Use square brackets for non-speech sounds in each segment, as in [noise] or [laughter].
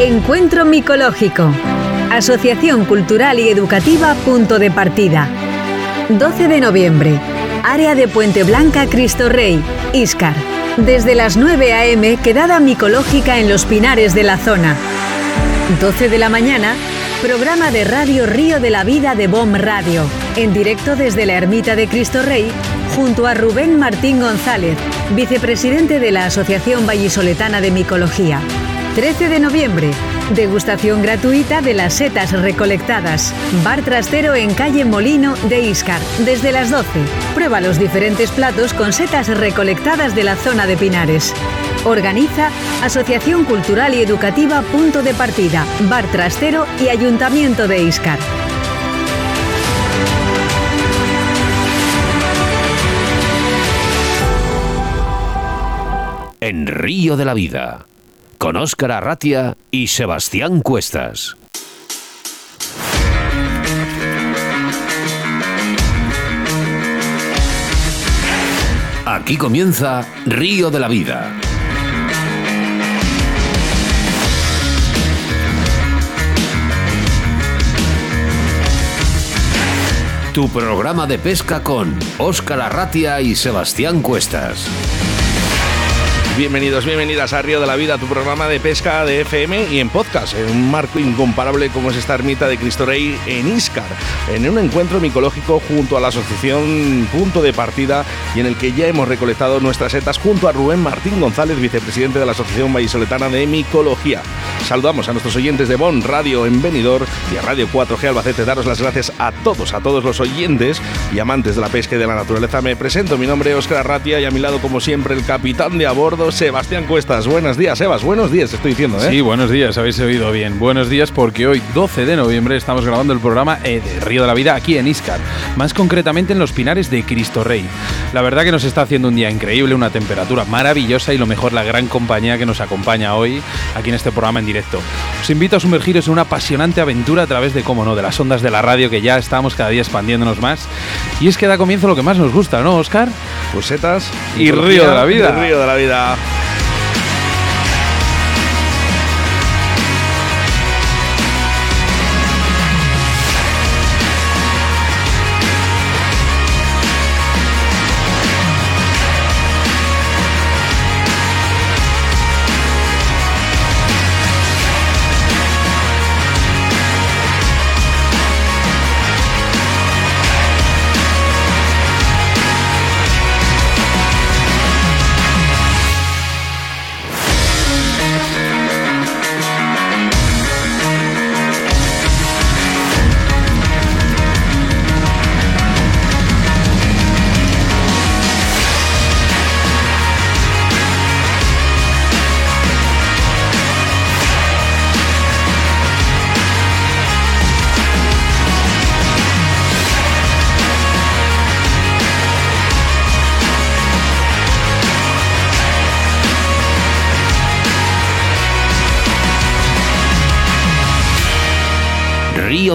Encuentro Micológico. Asociación Cultural y Educativa Punto de Partida. 12 de noviembre. Área de Puente Blanca Cristo Rey, Iscar. Desde las 9 a.m. quedada micológica en los pinares de la zona. 12 de la mañana, programa de radio Río de la Vida de BOM Radio, en directo desde la Ermita de Cristo Rey, junto a Rubén Martín González, vicepresidente de la Asociación Vallisoletana de Micología. 13 de noviembre, degustación gratuita de las setas recolectadas. Bar trastero en calle Molino de Iscar, desde las 12. Prueba los diferentes platos con setas recolectadas de la zona de Pinares. Organiza Asociación Cultural y Educativa Punto de Partida, Bar Trastero y Ayuntamiento de Iscar. En Río de la Vida, con Óscar Arratia y Sebastián Cuestas. Aquí comienza Río de la Vida. Tu programa de pesca con Óscar Arratia y Sebastián Cuestas. Bienvenidos, bienvenidas a Río de la Vida, tu programa de pesca de FM y en podcast, en un marco incomparable como es esta ermita de Cristo Rey en Iscar, en un encuentro micológico junto a la asociación Punto de Partida y en el que ya hemos recolectado nuestras setas junto a Rubén Martín González, vicepresidente de la Asociación Vallisoletana de Micología. Saludamos a nuestros oyentes de Bon Radio en Benidorm y a Radio 4G Albacete. Daros las gracias a todos, a todos los oyentes y amantes de la pesca y de la naturaleza. Me presento, mi nombre es Óscar Arratia y a mi lado, como siempre, el capitán de a bordo, Sebastián Cuestas. Buenos días, Sebas. Buenos días, estoy diciendo, ¿eh? Sí, buenos días, habéis oído bien. Buenos días porque hoy, 12 de noviembre, estamos grabando el programa eh, de Río de la Vida aquí en Iscar, más concretamente en los Pinares de Cristo Rey. La verdad que nos está haciendo un día increíble, una temperatura maravillosa y lo mejor, la gran compañía que nos acompaña hoy aquí en este programa en directo. Os invito a sumergiros en una apasionante aventura a través de, cómo no, de las ondas de la radio que ya estamos cada día expandiéndonos más. Y es que da comienzo lo que más nos gusta, ¿no, Oscar? Pues setas Y Río de la Vida. y Río de la Vida. Río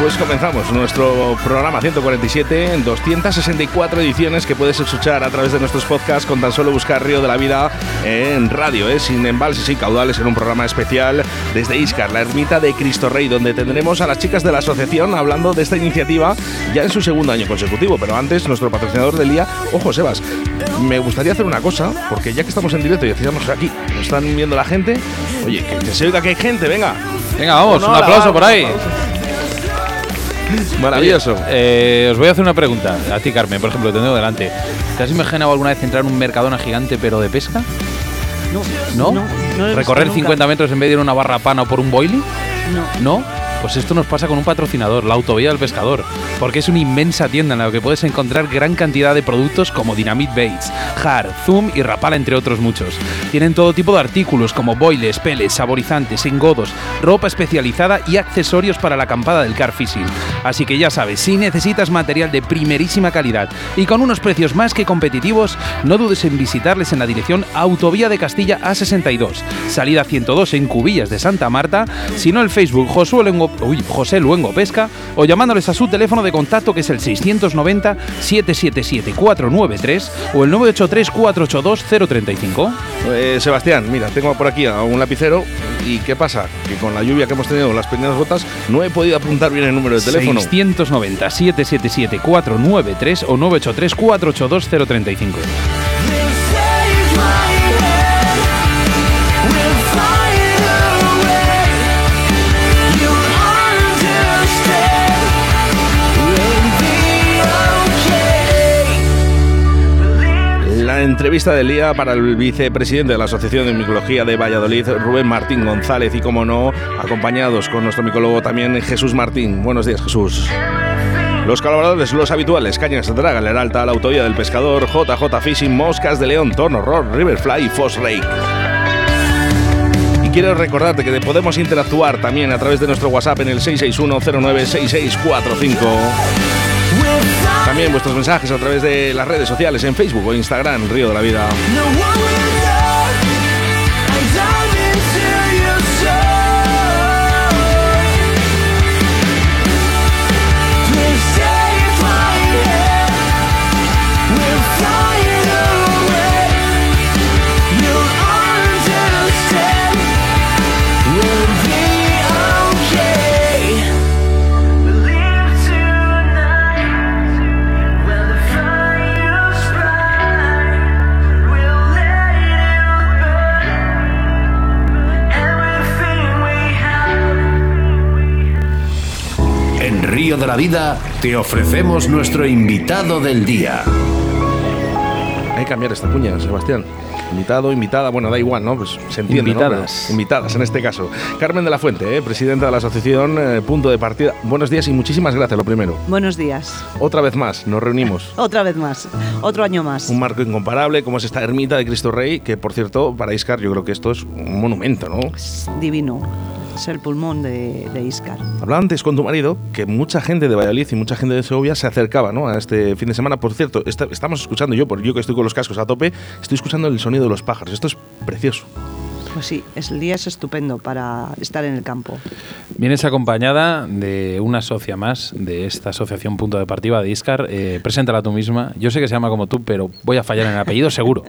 Pues comenzamos nuestro programa 147 en 264 ediciones que puedes escuchar a través de nuestros podcasts con tan solo buscar Río de la Vida en radio, ¿eh? sin embalses y caudales, en un programa especial desde Iscar, la ermita de Cristo Rey, donde tendremos a las chicas de la asociación hablando de esta iniciativa ya en su segundo año consecutivo. Pero antes, nuestro patrocinador del día, ojo Sebas, me gustaría hacer una cosa, porque ya que estamos en directo y estamos aquí, nos están viendo la gente, oye, que, se oiga que hay gente, venga. Venga, vamos, No, un la aplauso por ahí. [laughs] Maravilloso. Eh, os voy a hacer una pregunta. A ti, Carmen, por ejemplo, te tengo delante. ¿Te has imaginado alguna vez entrar en un mercadona gigante pero de pesca? No. ¿No? ¿Recorrer visto nunca. 50 metros en vez de ir a una barra pana o por un boiling? No. ¿No? Pues esto nos pasa con un patrocinador, la Autovía del Pescador, porque es una inmensa tienda en la que puedes encontrar gran cantidad de productos como Dynamite Baits, Har, Zoom y Rapala, entre otros muchos. Tienen todo tipo de artículos como boiles, peles, saborizantes, engodos, ropa especializada y accesorios para la acampada del car fishing. Así que ya sabes, si necesitas material de primerísima calidad y con unos precios más que competitivos, no dudes en visitarles en la dirección Autovía de Castilla A62, salida 102 en Cubillas de Santa Marta, sino el Facebook Josué Luengo, uy, José Luengo Pesca o llamándoles a su teléfono de contacto que es el 690 777 493 o el 983 482 035. Eh, Sebastián, mira, tengo por aquí a un lapicero y ¿qué pasa? Que con la lluvia que hemos tenido, las pequeñas gotas, no he podido apuntar bien el número de teléfono. 690 777 493 o 983 482 035. Entrevista del día para el vicepresidente de la Asociación de Micología de Valladolid, Rubén Martín González, y como no, acompañados con nuestro micólogo también Jesús Martín. Buenos días, Jesús. Los colaboradores, los habituales, Cañas Draga, Leralta, La Autoría del Pescador, JJ Fishing, Moscas de León, Tono Rock, Riverfly y Foss Lake. Y quiero recordarte que podemos interactuar también a través de nuestro WhatsApp en el 661096645. También vuestros mensajes a través de las redes sociales en Facebook o Instagram, Río de la Vida. De la Vida te ofrecemos nuestro invitado del día. Hay que cambiar esta cuña, Sebastián. Invitado, invitada, bueno, da igual, ¿no? Pues se entiende. Invitadas. Invitadas en este caso. Carmen de la Fuente, ¿eh? presidenta de la asociación eh, Punto de Partida. Buenos días y muchísimas gracias, lo primero. Buenos días. Otra vez más, nos reunimos. [laughs] Otra vez más. Otro año más. Un marco incomparable, como es esta ermita de Cristo Rey, que por cierto, para Iscar yo creo que esto es un monumento, ¿no? Es divino. Es el pulmón de, de Iscar. Hablaba antes con tu marido que mucha gente de Valladolid y mucha gente de Segovia se acercaba ¿no? a este fin de semana. Por cierto, esta- estamos escuchando yo, por yo que estoy con los cascos a tope, estoy escuchando el sonido de los pájaros. Esto es precioso. Pues sí, es, el día es estupendo para estar en el campo. Vienes acompañada de una socia más de esta asociación Punto de Partida de Iscar. Eh, preséntala tú misma. Yo sé que se llama como tú, pero voy a fallar en el apellido seguro.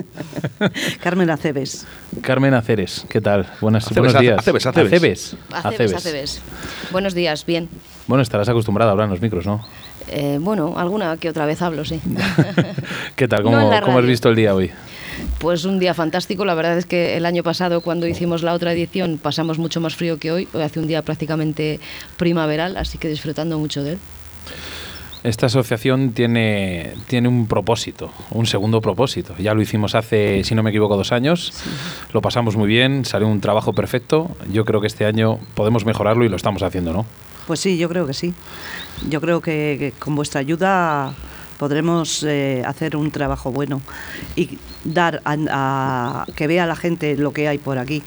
[laughs] Carmen Aceves. Carmen Aceres, ¿qué tal? Buenas, Aceves, buenos días. Aceves, Aceves. Aceves. Aceves, Aceves. Buenos días, bien. Bueno, estarás acostumbrada a hablar en los micros, ¿no? Eh, bueno, alguna que otra vez hablo, sí. [laughs] ¿Qué tal? ¿Cómo, has visto el día hoy? Pues un día fantástico. La verdad es que el año pasado, cuando hicimos la otra edición, pasamos mucho más frío que hoy. Hoy hace un día prácticamente primaveral, así que disfrutando mucho de él. Esta asociación tiene, tiene un propósito, un segundo propósito. Ya lo hicimos hace, si no me equivoco, dos años. Lo pasamos muy bien, salió un trabajo perfecto. Yo creo que este año podemos mejorarlo y lo estamos haciendo, ¿no? Pues sí, yo creo que sí. Yo creo que, con vuestra ayuda podremos eh, hacer un trabajo bueno y dar a, a- que vea la gente lo que hay por aquí.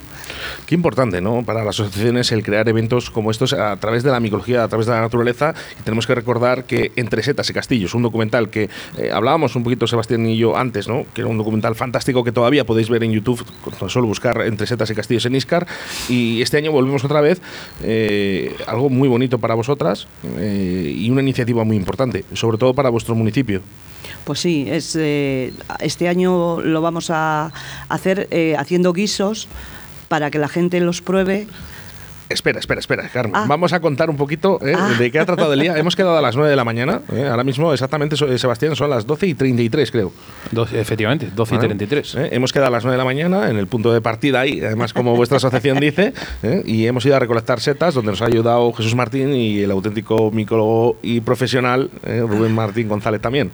Qué importante, ¿no? Para las asociaciones el crear eventos como estos a través de la micología, a través de la naturaleza. Y tenemos que recordar que Entre Setas y Castillos, un documental que eh, hablábamos un poquito Sebastián y yo antes, ¿no? Que era un documental fantástico que todavía podéis ver en YouTube, con solo buscar Entre Setas y Castillos en Iscar. Y este año volvemos otra vez, eh, algo muy bonito para vosotras eh, y una iniciativa muy importante, sobre todo para vuestro municipio. Pues sí, es, este año lo vamos a hacer eh, haciendo guisos para que la gente los pruebe. Espera, espera, espera, Carmen. Ah. Vamos a contar un poquito eh, Ah. de qué ha tratado el día. [laughs] Hemos quedado a las 9 de la mañana. eh, ahora mismo, exactamente, eh, Sebastián, son las 12 y 33, creo. Doce- efectivamente, 12 y ¿Vale? 33. Eh, hemos quedado a las 9 de la mañana en el punto de partida ahí, además como vuestra asociación dice, eh, y hemos ido a recolectar setas donde nos ha ayudado Jesús Martín y el auténtico micólogo y profesional eh, Rubén Martín González también.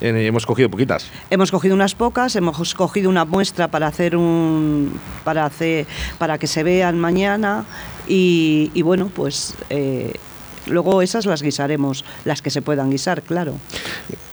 Eh, hemos cogido poquitas. Hemos cogido unas pocas, hemos cogido una muestra para hacer un para hacer para que se vean mañana y, y bueno, pues eh, luego esas las guisaremos, las que se puedan guisar, claro.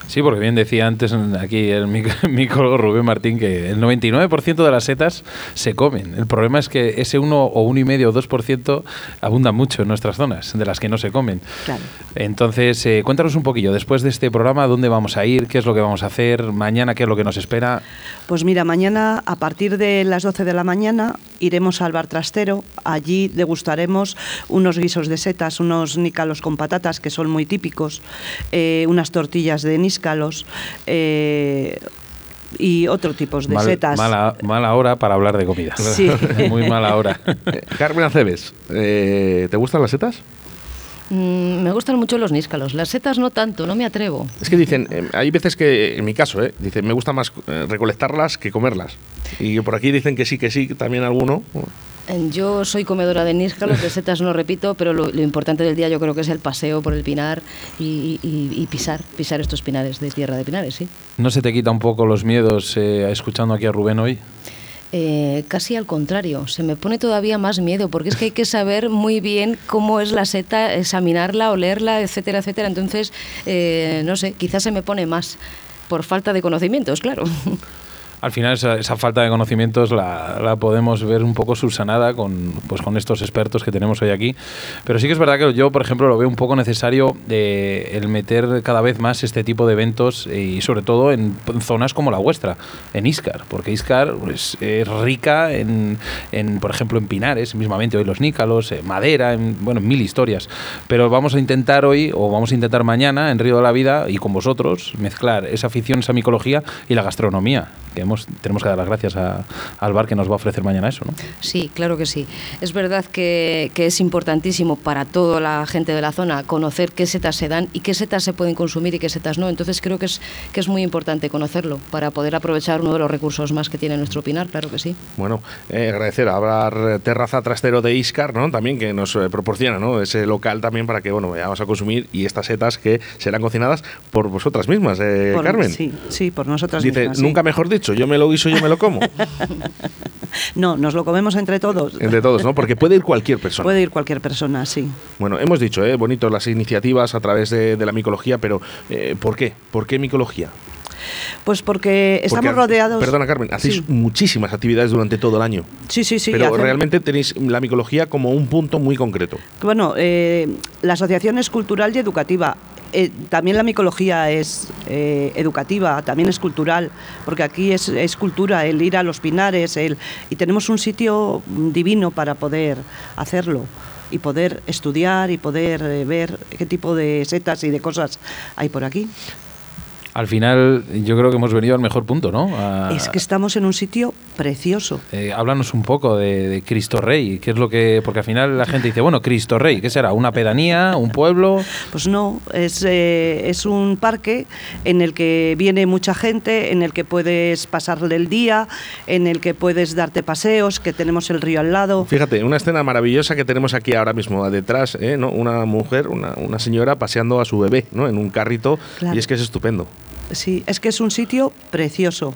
Sí, porque bien decía antes aquí el micólogo [laughs] Rubén Martín que el 99% de las setas se comen. El problema es que ese 1 o 1,5 o 2% abunda mucho en nuestras zonas, de las que no se comen. Claro. Entonces, eh, cuéntanos un poquillo, después de este programa, ¿dónde vamos a ir? ¿Qué es lo que vamos a hacer? ¿Mañana qué es lo que nos espera? Pues mira, mañana a partir de las 12 de la mañana iremos al bar trastero. Allí degustaremos unos guisos de setas, unos nícalos con patatas que son muy típicos, eh, unas tortillas de níscalos. eh, y otro tipos de Mal- setas. Mala, mala hora para hablar de comida. Sí. [laughs] Muy mala hora. [laughs] Carmen Aceves, eh, ¿te gustan las setas? Mm, me gustan mucho los níscalos. Las setas no tanto, no me atrevo. Es que dicen, eh, hay veces que, en mi caso, eh, dicen, me gusta más eh, recolectarlas que comerlas. Y por aquí dicen que sí, que sí, también alguno. Yo soy comedora de níscalos, de setas no repito, pero lo, lo importante del día yo creo que es el paseo por el pinar y, y- y pisar, pisar estos pinares de tierra de pinares, sí. ¿No se te quita un poco los miedos eh, escuchando aquí a Rubén hoy? Eh, casi al contrario, se me pone todavía más miedo, porque es que hay que saber muy bien cómo es la seta, examinarla, olerla, etcétera, etcétera. Entonces, eh, no sé, quizás se me pone más por falta de conocimientos, claro. Al final esa, esa falta de conocimientos la, la podemos ver un poco subsanada con, pues, con estos expertos que tenemos hoy aquí. Pero sí que es verdad que yo, por ejemplo, lo veo un poco necesario eh, el meter cada vez más este tipo de eventos eh, y sobre todo en, p- zonas como la vuestra, en Iscar, porque Iscar pues, es rica en, en, por ejemplo, en pinares, mismamente hoy los nícalos, en madera, en, bueno, en mil historias. Pero vamos a intentar hoy, o vamos a intentar mañana, en Río de la Vida y con vosotros, mezclar esa afición, esa micología y la gastronomía. Que hemos, tenemos que dar las gracias a- al bar que nos va a ofrecer mañana eso, ¿no? Sí, claro que sí. Es verdad que, que es importantísimo para toda la gente de la zona conocer qué setas se dan y qué setas se pueden consumir y qué setas no. Entonces creo que es, que es muy importante conocerlo para poder aprovechar uno de los recursos más que tiene nuestro pinar, claro que sí. Bueno, eh, agradecer a Bar Terraza Trastero de Iscar, ¿no? También que nos eh, proporciona, ¿no? Ese local también para que, bueno, vayamos a consumir y estas setas que serán cocinadas por vosotras mismas, eh, Por- Carmen. Sí, sí, por nosotras Dice, mismas, sí. nunca mejor dicho, yo me lo guiso, yo me lo como. [laughs] No, nos lo comemos entre todos. Entre todos, ¿no? Porque puede ir cualquier persona. Puede ir cualquier persona, sí. Bueno, hemos dicho, ¿eh? bonito las iniciativas a través de, de la micología, pero eh, ¿por qué? ¿Por qué micología? Pues porque estamos Porque, rodeados. Perdona, Carmen, hacéis Sí. muchísimas actividades durante todo el año. Sí, sí, sí. pero hacemos- realmente tenéis la micología como un punto muy concreto. Bueno, eh, la asociación es cultural y educativa. Eh, también la micología es eh, educativa, también es cultural, porque aquí es, es cultura el ir a los pinares, el, y tenemos un sitio divino para poder hacerlo y poder estudiar y poder eh, ver qué tipo de setas y de cosas hay por aquí. Al final, yo creo que hemos venido al mejor punto, ¿no? A- Es que estamos en un sitio precioso. eh, háblanos un poco de, de Cristo Rey, qué es lo que. Porque al final la gente dice, bueno, Cristo Rey, ¿qué será? ¿Una pedanía? ¿Un pueblo? Pues no, es, eh, es un parque en el que viene mucha gente, en el que puedes pasarle el día, en el que puedes darte paseos, que tenemos el río al lado. Fíjate, una escena maravillosa que tenemos aquí ahora mismo detrás, ¿eh? ¿no? Una mujer, una, una señora paseando a su bebé, ¿no? En un carrito, Claro. y es que es estupendo. Sí, es que es un sitio precioso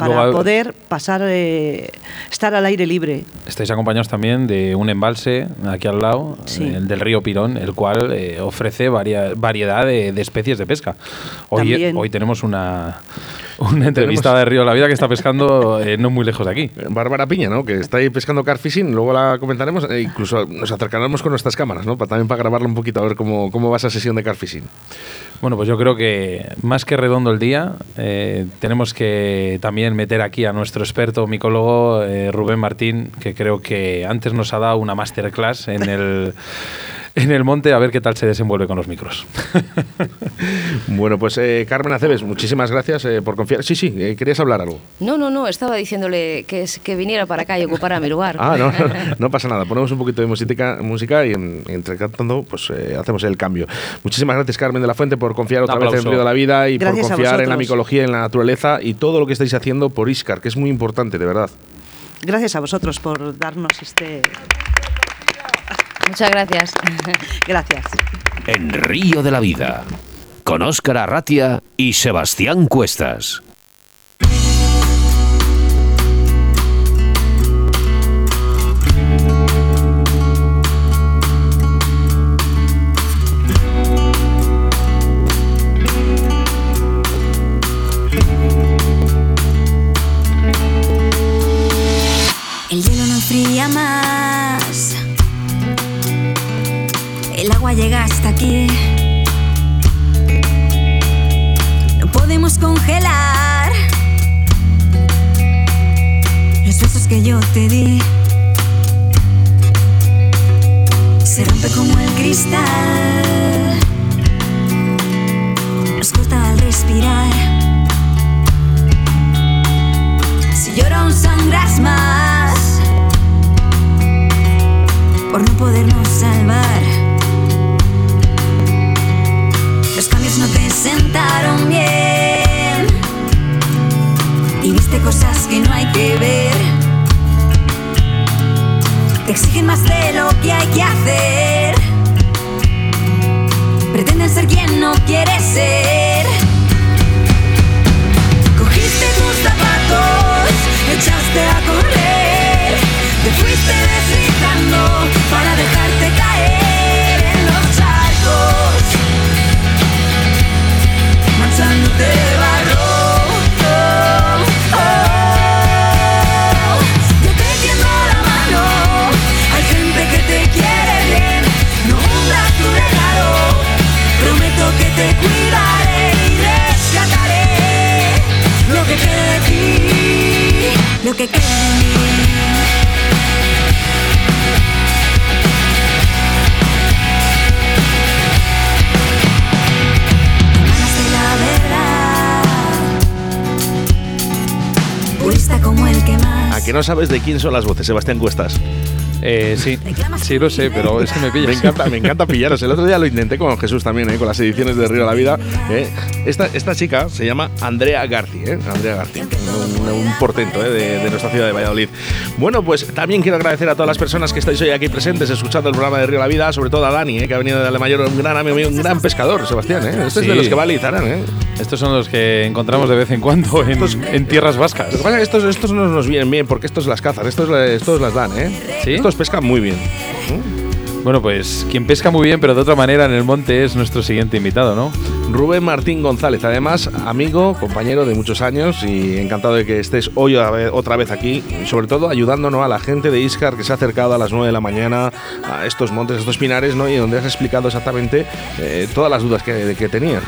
para Luego, poder pasar, eh, estar al aire libre. Estáis acompañados también de un embalse aquí al lado, Sí. el del río Pirón, el cual eh, ofrece varia- variedad de, de especies de pesca. Hoy, hoy tenemos una, [laughs] una entrevista de Río de la Vida que está pescando eh, no muy lejos de aquí. Bárbara Piña, ¿no? Que está ahí pescando carfishing, luego la comentaremos, e incluso nos acercaremos con nuestras cámaras, ¿no? Para, también para grabarla un poquito, a ver cómo, cómo va esa sesión de carfishing. Bueno, pues yo creo que más que redondo el día, eh, tenemos que también meter aquí a nuestro experto micólogo eh, Rubén Martín, que creo que antes nos ha dado una masterclass en el, en el monte, a ver qué tal se desenvuelve con los micros. [laughs] Bueno, pues eh, Carmen Aceves, muchísimas gracias eh, por confiar. Sí, sí, eh, querías hablar algo. No, no, no, estaba diciéndole que, es- que viniera para acá y ocupara mi lugar. Ah, no, no, [laughs] no pasa nada. Ponemos un poquito de música, música y en- entre cantando, pues eh, hacemos el cambio. Muchísimas gracias, Carmen de la Fuente, por confiar otra vez en Aplauso. Río de la Vida y Gracias por confiar en la micología, en la naturaleza y todo lo que estáis haciendo por Iscar, que es muy importante, de verdad. Gracias a vosotros por darnos este... Muchas gracias. [laughs] Gracias. En Río de la Vida, con Óscar Arratia y Sebastián Cuestas. El hielo no enfría más. El agua llega hasta aquí. No podemos congelar los besos que yo te di. Se rompe como el cristal. Nos corta al respirar. Si lloro sangras más Exigen más de lo que hay que hacer. Pretenden ser quien no quieres ser. Cogiste tus zapatos, echaste a correr, te fuiste deslizando para dejarte caer que como el más. ¿A que no sabes de quién son las voces, Sebastián Cuestas? Eh, sí, sí lo sé, pero es que me pillas. Me encanta, me encanta pillaros. El otro día lo intenté con Jesús también, ¿eh? con las ediciones de Río de la Vida. ¿eh? Esta, esta chica se llama Andrea Garci, ¿eh? Andrea Garci, un, portento ¿eh? de, de nuestra ciudad de Valladolid. Bueno, pues también quiero agradecer a todas las personas que estáis hoy aquí presentes escuchando el programa de Río la Vida, sobre todo a Dani, ¿eh? que ha venido de la mayor, un gran amigo mío, un gran pescador, Sebastián. ¿eh? Este es de los que va a Lizarán, ¿eh? Estos son los que encontramos de vez en cuando en, en tierras vascas. Lo que pasa es que estos, estos no nos vienen bien porque estos las cazan, estos, estos las dan, ¿eh? ¿Sí? Estos pescan muy bien. Bueno, pues quien pesca muy bien, pero de otra manera en el monte es nuestro siguiente invitado, ¿no? Rubén Martín González, además amigo, compañero de muchos años y encantado de que estés hoy otra vez aquí, sobre todo ayudándonos a la gente de Iscar que se ha acercado a las 9 de la mañana a estos montes, a estos pinares, ¿no? Y donde has explicado exactamente eh, todas las dudas que, que tenían.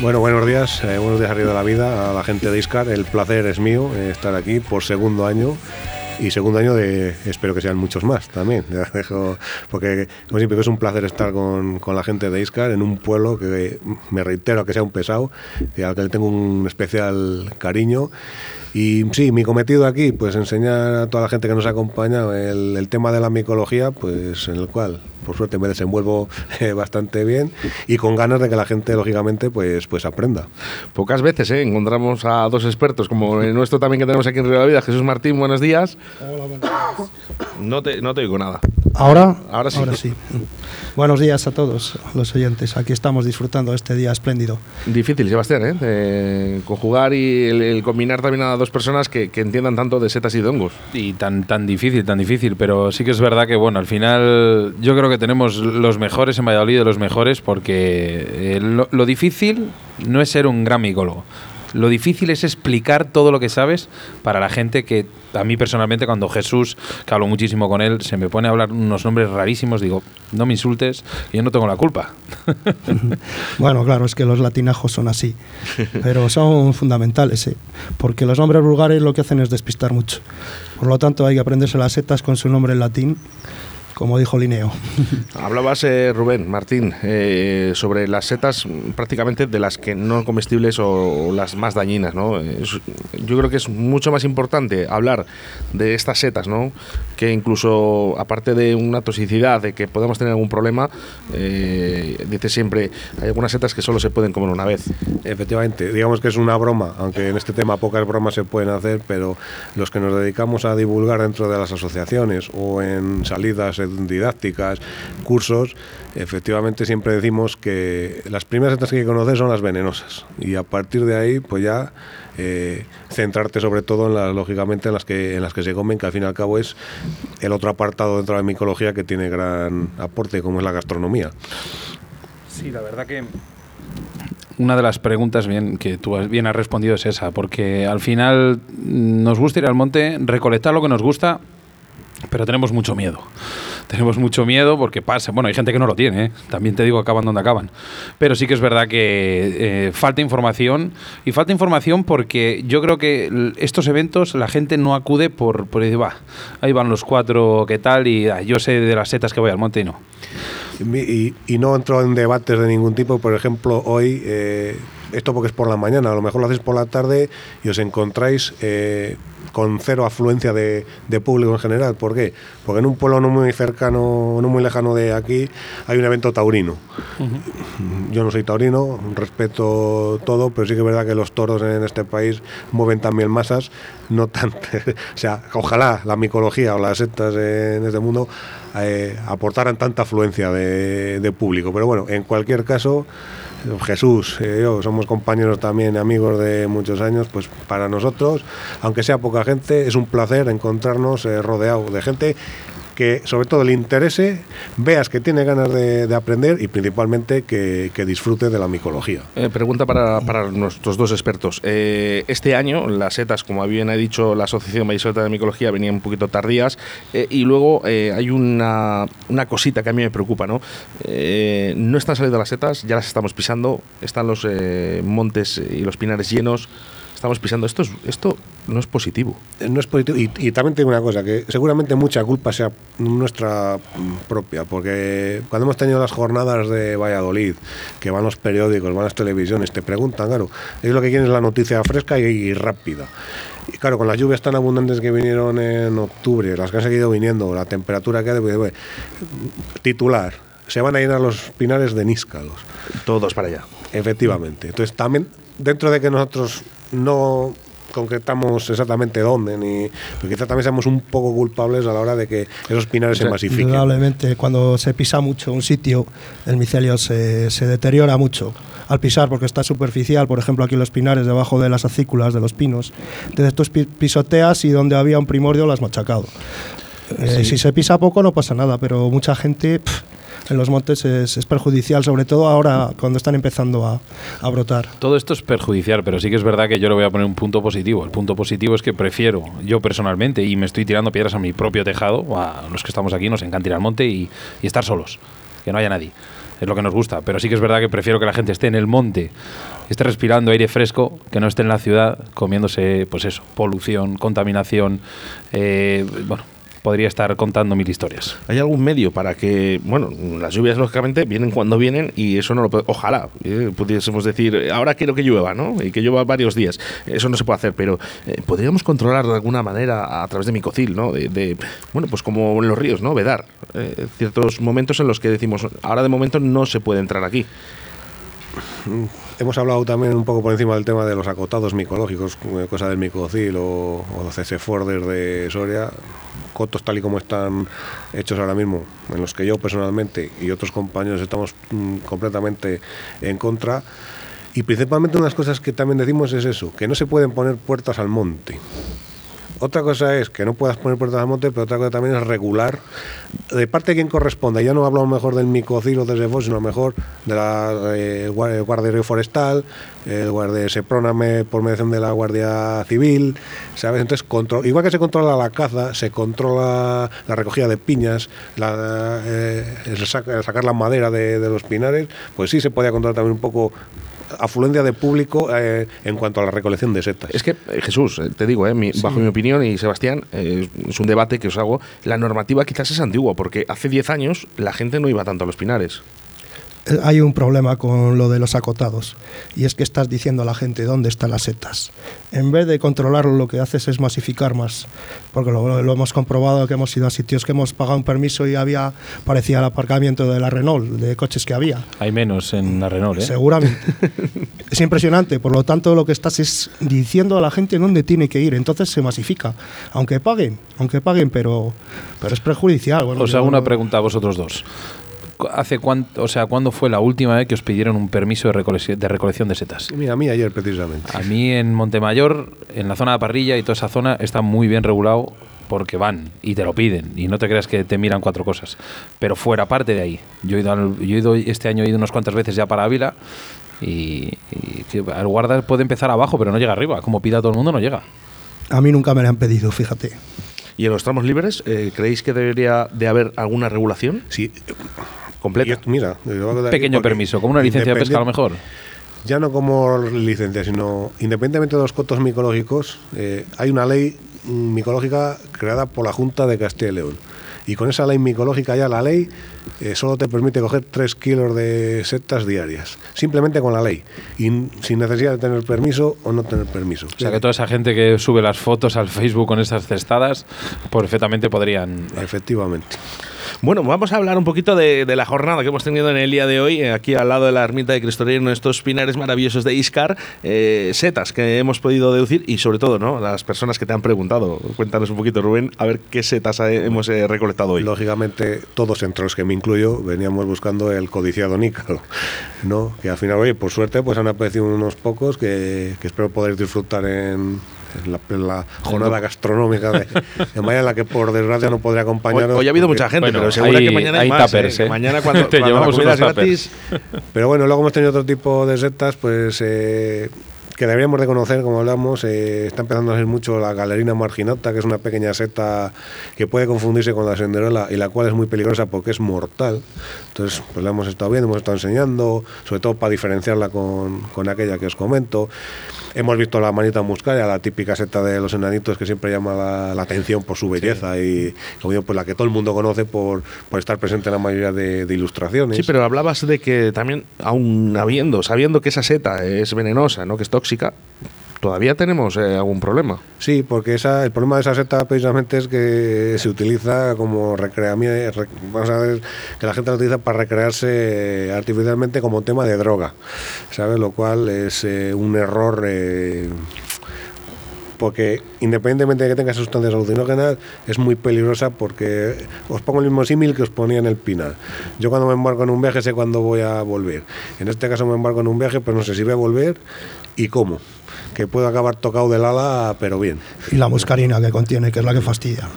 Bueno, buenos días, eh, buenos días arriba de la vida a la gente de Iscar. El placer es mío eh, estar aquí por segundo año y segundo año de espero que sean muchos más también. [laughs] Porque como siempre es un placer estar con, con la gente de Iscar en un pueblo que me reitero que sea un pesado y al que tengo un especial cariño. Y sí, mi cometido aquí, pues enseñar a toda la gente que nos acompaña el, el tema de la micología, pues en el cual por suerte me desenvuelvo eh, bastante bien y con ganas de que la gente lógicamente pues, pues aprenda. Pocas veces ¿eh? encontramos a dos expertos, como el nuestro también que tenemos aquí en Río de la Vida, Jesús Martín, buenos días. No te, no te oigo nada. ¿Ahora? Ahora sí. Buenos días a todos los oyentes. Aquí estamos disfrutando de este día espléndido. Difícil, Sebastián, ¿eh? De conjugar y el, el combinar también a dos personas que, que entiendan tanto de setas y de hongos. Y tan, tan difícil, tan difícil, pero sí que es verdad que, bueno, al final yo creo que tenemos los mejores en Valladolid, de los mejores, porque eh, lo, lo difícil no es ser un gran micólogo. Lo difícil es explicar todo lo que sabes para la gente que a mí personalmente cuando Jesús, que hablo muchísimo con él, se me pone a hablar unos nombres rarísimos, digo, no me insultes, yo no tengo la culpa. [laughs] Bueno, claro, es que los latinajos son así, pero son fundamentales, ¿eh? porque los nombres vulgares lo que hacen es despistar mucho. Por lo tanto, hay que aprenderse las setas con su nombre en latín, como dijo Linneo. [laughs] Hablabas, eh, Rubén, Martín, eh, sobre las setas prácticamente de las que no comestibles o, o las más dañinas, ¿no? Es- yo creo que es mucho más importante hablar de estas setas, ¿no? Que incluso, aparte de una toxicidad, de que podemos tener algún problema, eh, dice siempre, hay algunas setas que solo se pueden comer una vez. Efectivamente, digamos que es una broma, aunque en este tema pocas bromas se pueden hacer, pero los que nos dedicamos a divulgar dentro de las asociaciones o en salidas didácticas, cursos, efectivamente siempre decimos que las primeras setas que hay que conocer son las venenosas y a partir de ahí pues ya eh, centrarte sobre todo en las, lógicamente en las que en las que se comen, que al fin y al cabo es el otro apartado dentro de la micología que tiene gran aporte, como es la gastronomía. Sí, la verdad que una de las preguntas bien que tú has- bien has respondido es esa, porque al final nos gusta ir al monte, recolectar lo que nos gusta, pero tenemos mucho miedo. Tenemos mucho miedo porque pasa. Bueno, hay gente que no lo tiene, ¿eh? también te digo, acaban donde acaban. Pero sí que es verdad que eh, falta información. Y falta información porque yo creo que estos eventos la gente no acude por, por decir, va, ahí van los cuatro, ¿qué tal? Y ah, yo sé de las setas que voy al monte y no. Y no entro en debates de ningún tipo, por ejemplo, hoy, eh, esto porque es por la mañana, a lo mejor lo hacéis por la tarde y os encontráis eh, con cero afluencia de, de público en general. ¿Por qué? Porque en un pueblo no muy cercano, no muy lejano de aquí, hay un evento taurino. Yo no soy taurino, respeto todo, pero sí que es verdad que los toros en este país mueven también masas, no tan, [laughs] o sea, ojalá la micología o las setas en este mundo eh, aportaran tanta afluencia de, de público. Pero bueno, en cualquier caso, Jesús, eh, yo somos compañeros también, amigos de muchos años, pues para nosotros, aunque sea poca gente, es un placer encontrarnos eh, rodeado de gente que sobre todo le interese, veas que tiene ganas de, de aprender y principalmente que, disfrute de la micología. Eh, pregunta para, para nuestros dos expertos. Eh, este año las setas, como bien ha dicho la Asociación Vallisoleta de Micología, venían un poquito tardías eh, y luego hay una, una cosita que a mí me preocupa, ¿no? No están saliendo las setas, ya las estamos pisando, están los montes y los pinares llenos, estamos pisando. Esto, es, esto no es positivo. Eh, No es positivo. Y, y también te digo una cosa, que seguramente mucha culpa sea nuestra mm, propia, porque cuando hemos tenido las jornadas de Valladolid, que van los periódicos, van las televisiones, te preguntan, claro, ellos lo que quieren es la noticia fresca y, y rápida. Y claro, con las lluvias tan abundantes que vinieron en octubre, las que han seguido viniendo, la temperatura que ha de pues, titular, se van a llenar los pinares de níscalos. Todos para allá. Efectivamente. Entonces también, dentro de que nosotros no concretamos exactamente dónde, ni, pero quizá también seamos un poco culpables a la hora de que esos pinares se masifiquen. Indudablemente, cuando se pisa mucho un sitio, el micelio se, se deteriora mucho al pisar porque está superficial, por ejemplo aquí los pinares debajo de las acículas de los pinos. Entonces tú pi- pisoteas y donde había un primordio lo has machacado. Eh, Si se pisa poco no pasa nada, pero mucha gente pf, en los montes es, perjudicial, sobre todo ahora cuando están empezando a, brotar. Todo esto es perjudicial, pero sí que es verdad que yo le voy a poner un punto positivo. El punto positivo es que prefiero, yo personalmente, y me estoy tirando piedras a mi propio tejado, a los que estamos aquí nos encanta ir al monte y, y estar solos, que no haya nadie. Es lo que nos gusta, pero sí que es verdad que prefiero que la gente esté en el monte, esté respirando aire fresco, que no esté en la ciudad comiéndose, pues eso, polución, contaminación. eh, bueno, podría estar contando mil historias. ¿Hay algún medio para que, bueno, las lluvias lógicamente vienen cuando vienen y eso no lo puede, ojalá eh, pudiésemos decir, ahora quiero que llueva, ¿no? Y que llueva varios días. Eso no se puede hacer, pero eh, podríamos controlar de alguna manera a través de micocil, ¿no? De, de, bueno, pues como en los ríos, ¿no? Vedar. eh, ciertos momentos en los que decimos, ahora de momento no se puede entrar aquí. Hemos hablado también un poco por encima del tema de los acotados micológicos, eh, cosa del micocil o, o CC de Soria, cotos tal y como están hechos ahora mismo, en los que yo personalmente y otros compañeros estamos mm, completamente en contra. Y principalmente una de las cosas que también decimos es eso, que no se pueden poner puertas al monte. Otra cosa es que no puedas poner puertas al monte, pero otra cosa también es regular de parte de quien corresponda. Ya no lo mejor del micocilo de Sefos, sino mejor de la eh, gua- Guardia Forestal, el Guardia Sepróname por mediación de la Guardia Civil, ¿sabes? Entonces, contro- igual que se controla la caza, se controla la recogida de piñas, la, eh, el sac- el sacar la madera de, de los pinares, pues sí se podía controlar también un poco afluencia de público eh, en cuanto a la recolección de setas. Es que, eh, Jesús, eh, te digo, eh, mi- bajo mi opinión, y Sebastián, eh, es un debate que os hago, la normativa quizás es antigua, porque hace 10 años la gente no iba tanto a los pinares. Hay un problema con lo de los acotados y es que estás diciendo a la gente dónde están las setas. En vez de controlarlo, lo que haces es masificar más, porque lo, lo hemos comprobado que hemos ido a sitios que hemos pagado un permiso y había parecía el aparcamiento de la Renault, de coches que había. Hay menos en la Renault, ¿eh? Seguramente. [laughs] es impresionante. Por lo tanto, lo que estás es diciendo a la gente dónde tiene que ir. Entonces se masifica. Aunque paguen, aunque paguen, pero, pero es perjudicial. Bueno, Os hago una pregunta a vosotros dos. ¿Hace cuánto, o sea, cuándo fue la última vez que os pidieron un permiso de recolección de, recolección de setas? Mira, a mí ayer precisamente. A mí en Montemayor, en la zona de parrilla y toda esa zona está muy bien regulado porque van y te lo piden y no te creas que te miran cuatro cosas. Pero fuera parte de ahí. Yo he ido, al- yo he ido este año he ido unas cuantas veces ya para Ávila y, y el guarda puede empezar abajo pero no llega arriba. Como pida todo el mundo no llega. A mí nunca me la han pedido, fíjate. ¿Y en los tramos libres eh, creéis que debería de haber alguna regulación Sí, completa? yo- mira, yo Pequeño permiso, como una licencia de pesca a lo mejor. Ya no como licencia, sino independientemente de los cotos micológicos, eh, hay una ley micológica creada por la Junta de Castilla y León. Y con esa ley micológica ya la ley eh, solo te permite coger 3 kilos de setas diarias. Simplemente con la ley. Y sin necesidad de tener permiso o no tener permiso. O sea que toda esa gente que sube las fotos al Facebook con esas cestadas, perfectamente podrían. Efectivamente. Bueno, vamos a hablar un poquito de, la jornada que hemos tenido en el día de hoy, eh, aquí al lado de la ermita de Cristo Rey, en estos pinares maravillosos de Iscar, eh, setas que hemos podido deducir y sobre todo, ¿no? Las personas que te han preguntado. Cuéntanos un poquito, Rubén, a ver qué setas hemos eh, recolectado hoy. Lógicamente, todos entre los que me incluyo, veníamos buscando el codiciado nícalo, ¿no? Que al final, oye, por suerte, pues han aparecido unos pocos que, espero poder disfrutar en la, jornada gastronómica de, de mañana, la que por desgracia no podré acompañaros. hoy ha habido porque- mucha gente, Bueno, pero seguro que mañana hay, hay más. eh, ¿eh? Mañana cuando, [laughs] Te cuando la llevamos comida es gratis, Pero bueno, luego hemos tenido otro tipo de setas, pues eh, que deberíamos de conocer, como hablamos, eh, está empezando a ser mucho la galerina marginata, que es una pequeña seta que puede confundirse con la senderola y la cual es muy peligrosa porque es mortal. Entonces, pues la hemos estado viendo, hemos estado enseñando, sobre todo para diferenciarla con, con aquella que os comento. Hemos visto la manita muscaria, la típica seta de los enanitos que siempre llama la, la atención por su belleza y, como digo, pues la que todo el mundo conoce por, por estar presente en la mayoría de, de ilustraciones. Sí, pero hablabas de que también, aún habiendo, sabiendo que esa seta es venenosa, ¿no? que es tóxica, todavía tenemos eh, algún problema. Sí, porque esa, el problema de esa seta precisamente es que se utiliza como recreamiento, vamos a ver, que la gente la utiliza para recrearse artificialmente como tema de droga, ¿sabes? Lo cual es eh, un error eh, porque independientemente de que tenga sustancias alucinógenas, es muy peligrosa porque os pongo el mismo símil que os ponía en el Pinar. Yo cuando me embarco en un viaje sé cuándo voy a volver. En este caso me embarco en un viaje, pero no sé si voy a volver y cómo. Que puedo acabar tocado del ala, pero bien. Y la muscarina que contiene, que es la que fastidia.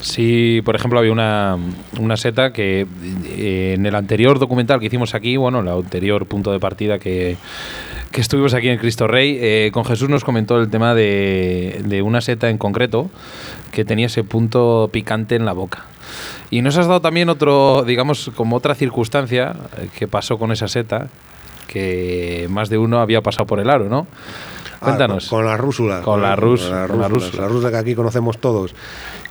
Sí, por ejemplo, había una, una seta que eh, en el anterior documental que hicimos aquí, bueno, el anterior punto de partida que, que estuvimos aquí en Cristo Rey, eh, con Jesús nos comentó el tema de, de una seta en concreto que tenía ese punto picante en la boca. Y nos has dado también otro, digamos, como otra circunstancia eh, que pasó con esa seta, que más de uno había pasado por el aro, ¿no? Ah, Cuéntanos. con, con la rúsula. Con la rus- con la con la rúsula. rúsula. La rúsula que aquí conocemos todos.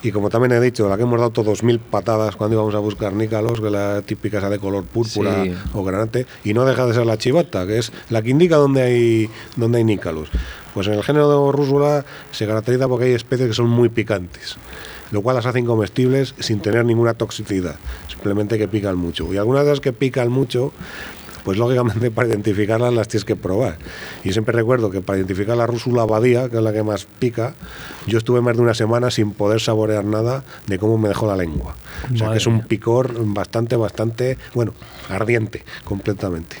Y como también he dicho, la que hemos dado todos mil patadas cuando íbamos a buscar nícalos, que la típica esa de color púrpura Sí. o granate, y no deja de ser la chivata, que es la que indica dónde hay, dónde hay nícalos. Pues en el género de rúsula se caracteriza porque hay especies que son muy picantes, lo cual las hace incomestibles sin tener ninguna toxicidad, simplemente que pican mucho. Y algunas de las que pican mucho pues lógicamente [laughs] para identificarlas las tienes que probar. Y siempre recuerdo que para identificar la rúsula abadía, que es la que más pica, yo estuve más de una semana sin poder saborear nada de cómo me dejó la lengua. O sea Madre que es un picor bastante, bastante, bueno, ardiente, completamente.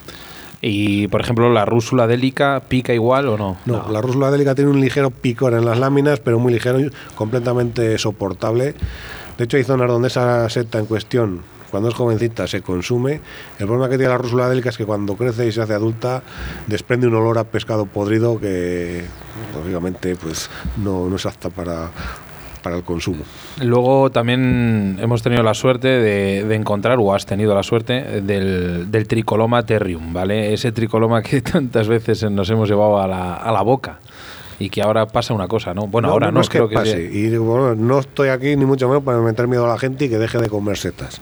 Y, por ejemplo, la rúsula délica pica igual o no? No, la rúsula délica tiene un ligero picor en las láminas, pero muy ligero y completamente soportable. De hecho, hay zonas donde esa seta en cuestión, cuando es jovencita, se consume. El problema que tiene la rúsula délica es que cuando crece y se hace adulta, desprende un olor a pescado podrido que, lógicamente, pues no, no es apta para, para el consumo. Luego también hemos tenido la suerte de, de encontrar, o has tenido la suerte, del, del tricoloma terrium, ¿vale? Ese tricoloma que [laughs] tantas veces nos hemos llevado a la, a la boca y que ahora pasa una cosa, ¿no? Bueno, ahora no, es que creo que pase. sea- Y bueno, no estoy aquí ni mucho menos para meter miedo a la gente y que deje de comer setas.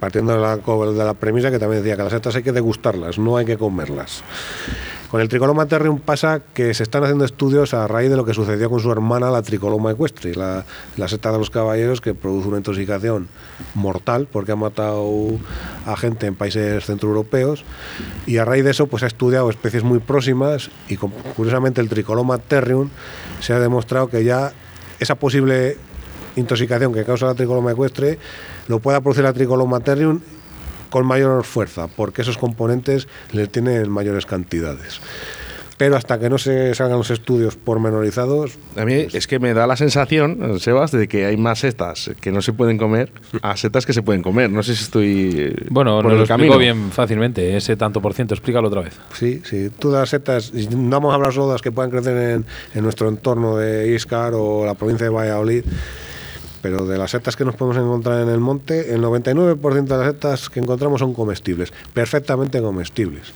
partiendo de la, de la premisa que también decía que las setas hay que degustarlas, no hay que comerlas. Con el Tricoloma terrium pasa que se están haciendo estudios a raíz de lo que sucedió con su hermana, la Tricoloma equestris, la, la seta de los caballeros que produce una intoxicación mortal porque ha matado a gente en países centroeuropeos y a raíz de eso pues ha estudiado especies muy próximas y curiosamente el Tricoloma terrium se ha demostrado que ya esa posible intoxicación que causa la tricoloma ecuestre lo pueda producir la tricoloma terrium con mayor fuerza, porque esos componentes le tienen mayores cantidades. Pero hasta que no se salgan los estudios pormenorizados, A mí es que me da la sensación, Sebas, de que hay más setas que no se pueden comer a setas que se pueden comer. No sé si estoy eh, Bueno, por nos el lo explico camino. bien fácilmente, ese tanto por ciento. Explícalo otra vez. sí, sí, todas las setas, y no vamos a hablar solo de las que puedan crecer en, en nuestro entorno de Iscar o la provincia de Valladolid, pero de las setas que nos podemos encontrar en el monte, el 99% de las setas que encontramos son comestibles, perfectamente comestibles.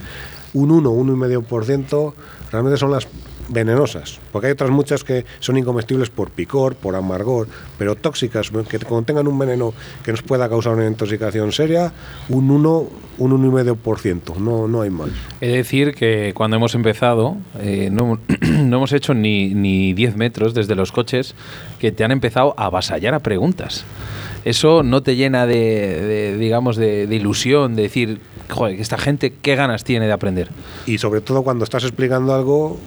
Un 1, 1,5% realmente son las venenosas, porque hay otras muchas que son incomestibles por picor, por amargor, pero tóxicas, que contengan un veneno que nos pueda causar una intoxicación seria, un 1, un 1,5%, no, no hay más. De decir que cuando hemos empezado, eh, no, [clears throat] no hemos hecho ni, ni 10 metros desde los coches que te han empezado a avasallar a preguntas. Eso no te llena de, de, digamos, de, de ilusión, de decir, joder, esta gente qué ganas tiene de aprender. Y sobre todo cuando estás explicando algo,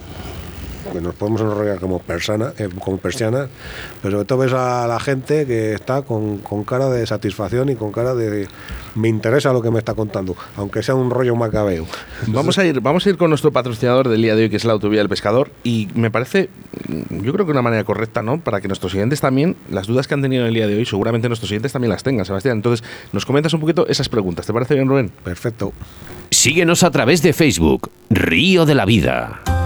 que nos podemos enrollar como persona, eh, como persiana, pero sobre todo ves a la gente que está con, con cara de satisfacción y con cara de me interesa lo que me está contando, aunque sea un rollo macabeo. Vamos a ir, vamos a ir con nuestro patrocinador del día de hoy, que es la Autovía del Pescador, y me parece, mm, yo creo que una manera correcta, ¿no? Para que nuestros siguientes también, las dudas que han tenido en el día de hoy, seguramente nuestros siguientes también las tengan, Sebastián. Entonces, nos comentas un poquito esas preguntas. ¿Te parece bien, Rubén? Perfecto. Síguenos a través de Facebook, Río de la Vida.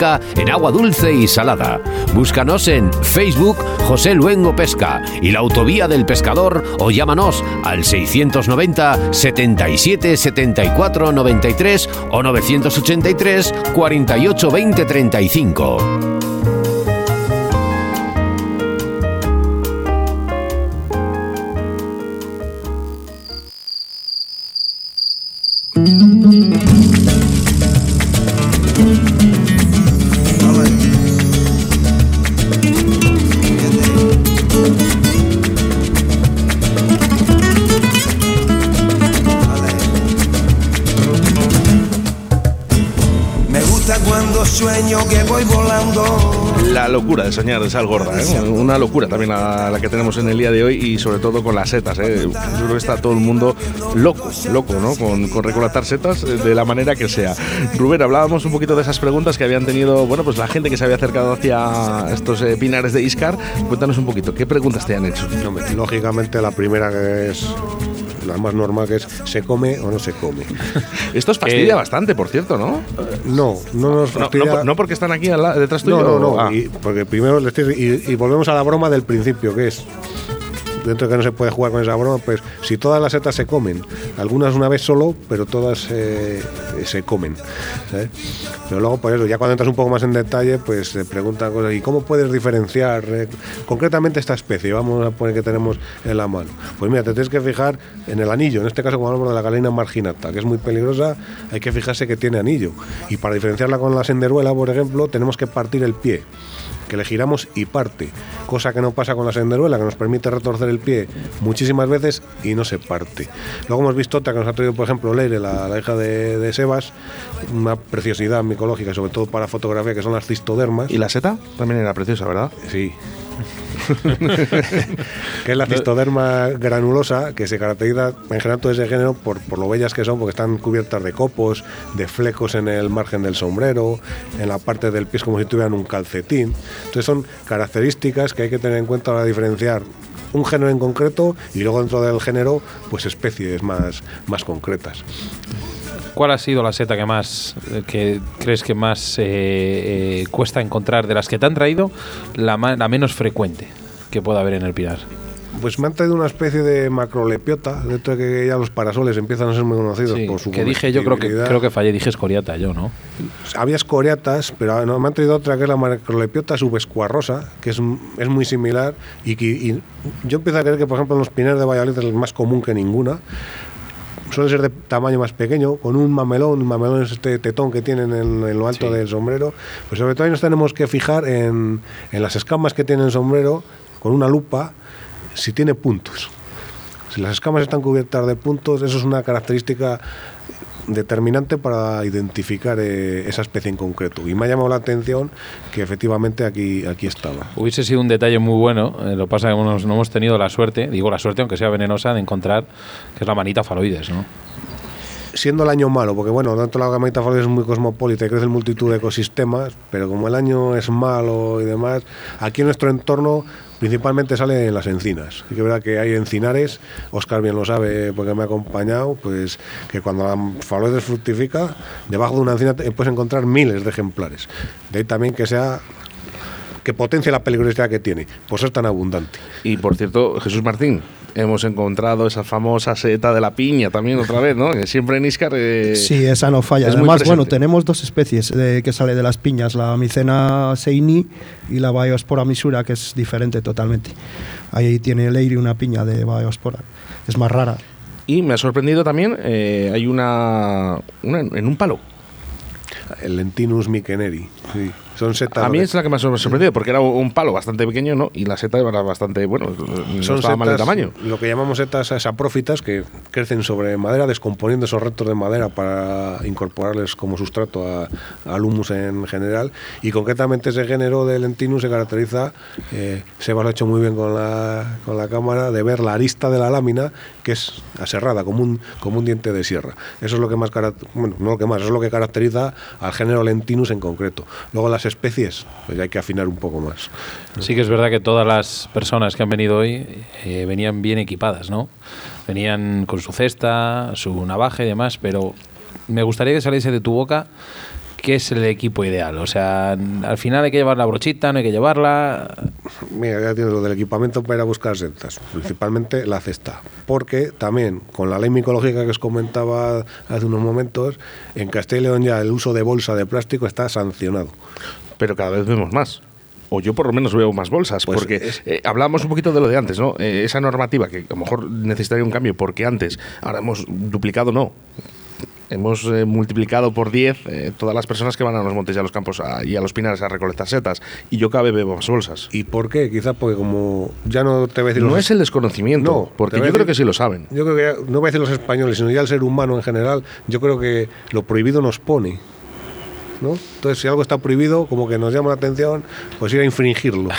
en agua dulce y salada. Búscanos en Facebook José Luengo Pesca y la Autovía del Pescador o llámanos al 690 77 74 93 o 983 48 20 35. Locura de soñar de sal gorda, ¿eh? una locura también la, la que tenemos en el día de hoy y sobre todo con las setas. ¿eh? Yo creo que está todo el mundo loco, loco, ¿no? Con, con recolectar setas de la manera que sea. Rubén, hablábamos un poquito de esas preguntas que habían tenido, bueno, pues la gente que se había acercado hacia estos eh, pinares de Iscar. Cuéntanos un poquito, ¿qué preguntas te han hecho? Lógicamente la primera que es la más normal que es ¿se come o no se come? [laughs] Esto os fastidia Eh, bastante, por cierto, ¿no? No, no nos No, no, fastidia. por- no porque están aquí al detrás tuyo. No, no, no. Ah. y- porque primero le estoy- y, y volvemos a la broma del principio, que es dentro de que no se puede jugar con esa broma, pues si todas las setas se comen, algunas una vez solo, pero todas eh, se comen. Pero luego, por eso, ya cuando entras un poco más en detalle, pues se preguntan cosas, ¿y cómo puedes diferenciar eh, concretamente esta especie? Vamos a poner que tenemos en la mano. Pues mira, te tienes que fijar en el anillo, en este caso como hablamos de la galina marginata, que es muy peligrosa, hay que fijarse que tiene anillo. Y para diferenciarla con la senderuela, por ejemplo, tenemos que partir el pie que le giramos y parte, cosa que no pasa con la senderuela, que nos permite retorcer el pie muchísimas veces y no se parte. Luego hemos visto otra que nos ha traído, por ejemplo, Leire, la, la hija de, de Sebas, una preciosidad micológica, sobre todo para fotografía, que son las cistodermas. ¿Y la seta? También era preciosa, ¿verdad? Sí. [laughs] que es la cistoderma granulosa, que se caracteriza en general todo ese género por, por lo bellas que son, porque están cubiertas de copos, de flecos en el margen del sombrero, en la parte del pie como si tuvieran un calcetín. Entonces son características que hay que tener en cuenta para diferenciar un género en concreto y luego dentro del género, pues especies más, más concretas. ¿Cuál ha sido la seta que más que crees que más eh, eh, cuesta encontrar de las que te han traído, la, la menos frecuente que pueda haber en el pinar? Pues me han traído una especie de macrolepiota, dentro de que ya los parasoles empiezan a ser muy conocidos Sí, por su que dije yo creo que creo que fallé, dije escoriata yo, ¿no? Había escoriatas, pero no, me han traído otra que es la macrolepiota subescuarrosa, que es, es muy similar y que y yo empiezo a creer que, por ejemplo, en los pinares de Valladolid es más común que ninguna. Suele ser de tamaño más pequeño, con un mamelón, un mamelón es este tetón que tienen en, en lo alto Sí. del sombrero. Pues sobre todo ahí nos tenemos que fijar en, en las escamas que tiene el sombrero, con una lupa, si tiene puntos. Si las escamas están cubiertas de puntos, eso es una característica determinante para identificar eh, esa especie en concreto. Y me ha llamado la atención que efectivamente aquí, aquí estaba. Hubiese sido un detalle muy bueno, eh, lo pasa que no hemos tenido la suerte, digo la suerte aunque sea venenosa, de encontrar que es la manita faloides, ¿no? Siendo el año malo, porque bueno, tanto la faloides es muy cosmopolita y crece en multitud de ecosistemas, pero como el año es malo y demás, aquí en nuestro entorno principalmente sale en las encinas. Y que es verdad que hay encinares, Oscar bien lo sabe porque me ha acompañado, pues que cuando la faloides fructifica, debajo de una encina puedes encontrar miles de ejemplares. De ahí también que sea que potencie la peligrosidad que tiene, por ser tan abundante. Y por cierto, Jesús Martín, hemos encontrado esa famosa seta de la piña también otra vez, ¿no? Que siempre en Iscar. eh, Sí, esa no falla. es Además, bueno, tenemos dos especies eh, que sale de las piñas, la micena seini y la Biospora misura, que es diferente totalmente. Ahí tiene Leiri una piña de Biospora, es más rara. Y me ha sorprendido también, eh, hay una, una en un palo. El Lentinus mikeneri. Sí. Son setas. A mí es la que más me ha sorprendido, porque era un palo bastante pequeño, ¿no? Y la seta era bastante, bueno, no son estaba mal de setas, tamaño. Lo que llamamos setas saprófitas que crecen sobre madera, descomponiendo esos restos de madera para incorporarles como sustrato a- al humus en general. Y concretamente ese género de lentinus se caracteriza, eh, Sebas lo ha hecho muy bien con la, con la cámara, de ver la arista de la lámina que es aserrada, como un, como un diente de sierra. Eso es lo que más, bueno, no lo que más, eso es lo que caracteriza al género lentinus en concreto. Luego las especies, pues ya hay que afinar un poco más. Sí que es verdad que todas las personas que han venido hoy eh, venían bien equipadas, ¿no? Venían con su cesta, su navaja y demás, pero me gustaría que saliese de tu boca qué es el equipo ideal. O sea, al final hay que llevar la brochita, no hay que llevarla. Mira, ya tienes lo del equipamiento para ir a buscar setas, principalmente la cesta. Porque también, con la ley micológica que os comentaba hace unos momentos, en Castilla y León ya el uso de bolsa de plástico está sancionado. Pero cada vez vemos más. O yo por lo menos veo más bolsas, Pues porque eh, hablábamos un poquito de lo de antes, ¿no? Eh, esa normativa que a lo mejor necesitaría un cambio, porque antes, ahora hemos duplicado, no. Hemos eh, multiplicado por 10 eh, todas las personas que van a los montes y a los campos a- y a los pinares a recolectar setas. Y yo cada vez veo más bolsas. ¿Y por qué? Quizás porque como ya no te voy a decir... No los- es el desconocimiento, No, porque yo a creo decir- que sí lo saben. Yo creo que ya- no voy a decir los españoles, sino ya el ser humano en general, yo creo que lo prohibido nos pone. ¿No? Entonces, si algo está prohibido, como que nos llama la atención, pues ir a infringirlo.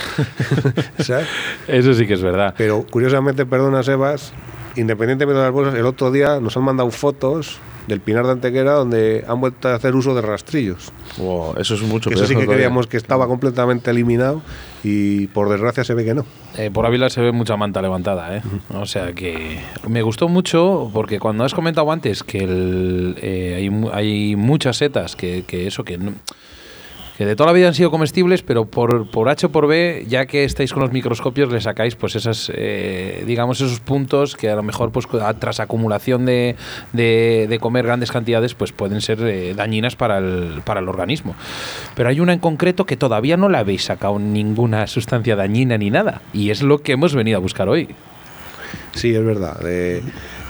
[laughs] ¿Sabes? Eso sí que es verdad. Pero curiosamente, perdona Sebas, independientemente de las bolsas, el otro día nos han mandado fotos del Pinar de Antequera donde han vuelto a hacer uso de rastrillos. Wow, eso es mucho Que eso sí que todavía. creíamos que estaba completamente eliminado y por desgracia se ve que no. Eh, por Ávila se ve mucha manta levantada, ¿eh? O sea que me gustó mucho porque cuando has comentado antes que el, eh, hay, hay muchas setas que, que eso, que, no- que de toda la vida han sido comestibles, pero por, por H o por B, ya que estáis con los microscopios, le sacáis pues esas, eh, digamos, esos puntos que a lo mejor pues tras acumulación de, de- comer grandes cantidades, pues pueden ser eh, dañinas para el, para el organismo. Pero hay una en concreto que todavía no le habéis sacado ninguna sustancia dañina ni nada. Y es lo que hemos venido a buscar hoy. Sí, es verdad. Eh,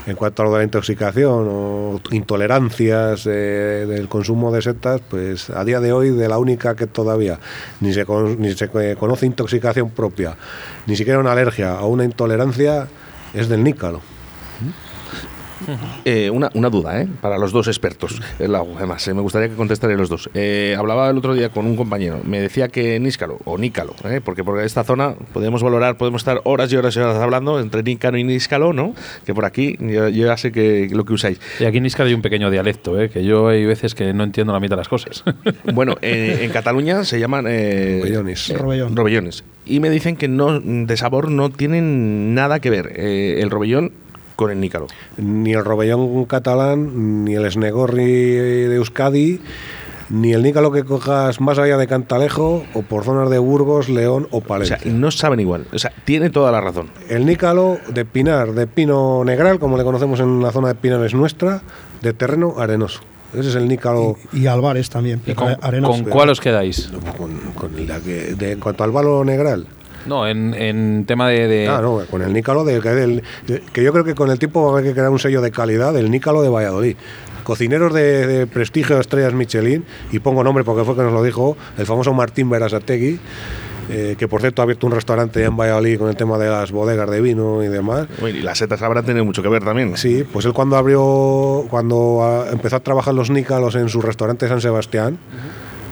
en cuanto a lo de la intoxicación o intolerancias eh, del consumo de setas, pues a día de hoy de la única que todavía ni se, con- ni se conoce intoxicación propia, ni siquiera una alergia o una intolerancia, es del nícalo. [laughs] Eh, una, una duda, ¿eh? Para los dos expertos. Eh, la- Además, eh, me gustaría que contestaran los dos. Eh, hablaba el otro día con un compañero. Me decía que Níscalo, o Nícalo, ¿eh? porque por esta zona podemos valorar, podemos estar horas y horas y horas hablando entre Nícalo y Níscalo, ¿no? Que por aquí yo, yo ya sé que lo que usáis. Y aquí en Iscar hay un pequeño dialecto, ¿eh? que yo hay veces que no entiendo la mitad de las cosas. [laughs] Bueno, eh, en Cataluña se llaman eh, Robellones. eh, Robellón. robellones. Y me dicen que no de sabor no tienen nada que ver eh, el robellón con el nícalo. Ni el robellón catalán, ni el esnegorri de Euskadi, ni el nícalo que cojas más allá de Cantalejo o por zonas de Burgos, León o O Palencia. sea, no saben igual. O sea, tiene toda la razón. El nícalo de pinar, de pino negral, como le conocemos en la zona de Pinares nuestra, de terreno arenoso. Ese es el nícalo. Y Álvarez también, ¿Y con, arenoso. con cuál os quedáis? Con, con la que- de- en cuanto al balo negral. No, en, en tema de... de- Ah, no, con el nícalo del, que del- de- que yo creo que con el tiempo va a haber que crear un sello de calidad del nícalo de Valladolid. Cocineros de, de prestigio, estrellas Michelin, y pongo nombre porque fue que nos lo dijo el famoso Martín Berasategui, eh, que por cierto ha abierto un restaurante ya en Valladolid con el tema de las bodegas de vino y demás. Uy, Y las setas habrán tenido mucho que ver también. Sí, pues él cuando abrió, cuando ah, empezó a trabajar los nícalos en su restaurante San Sebastián,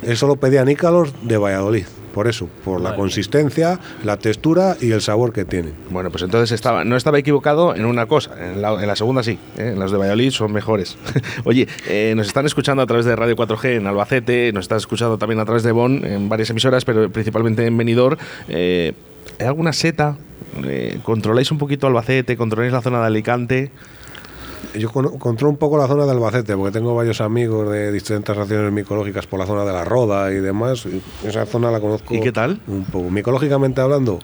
él solo pedía nícalos de Valladolid. Por eso, por la consistencia, la textura y el sabor que tienen. Bueno, pues entonces estaba, no estaba equivocado en una cosa, en la, en la segunda sí, ¿eh? las de Valladolid son mejores. [laughs] Oye, eh, nos están escuchando a través de Radio 4G en Albacete, nos están escuchando también a través de Bonn, en varias emisoras, pero principalmente en Benidorm. Eh, ¿Hay alguna seta? Eh, ¿Controláis un poquito Albacete? ¿Controláis la zona de Alicante? Yo controlo un poco la zona de Albacete, porque tengo varios amigos de distintas acciones micológicas por la zona de la Roda y demás. y Esa zona la conozco. ¿Y qué tal? Un poco. Micológicamente hablando,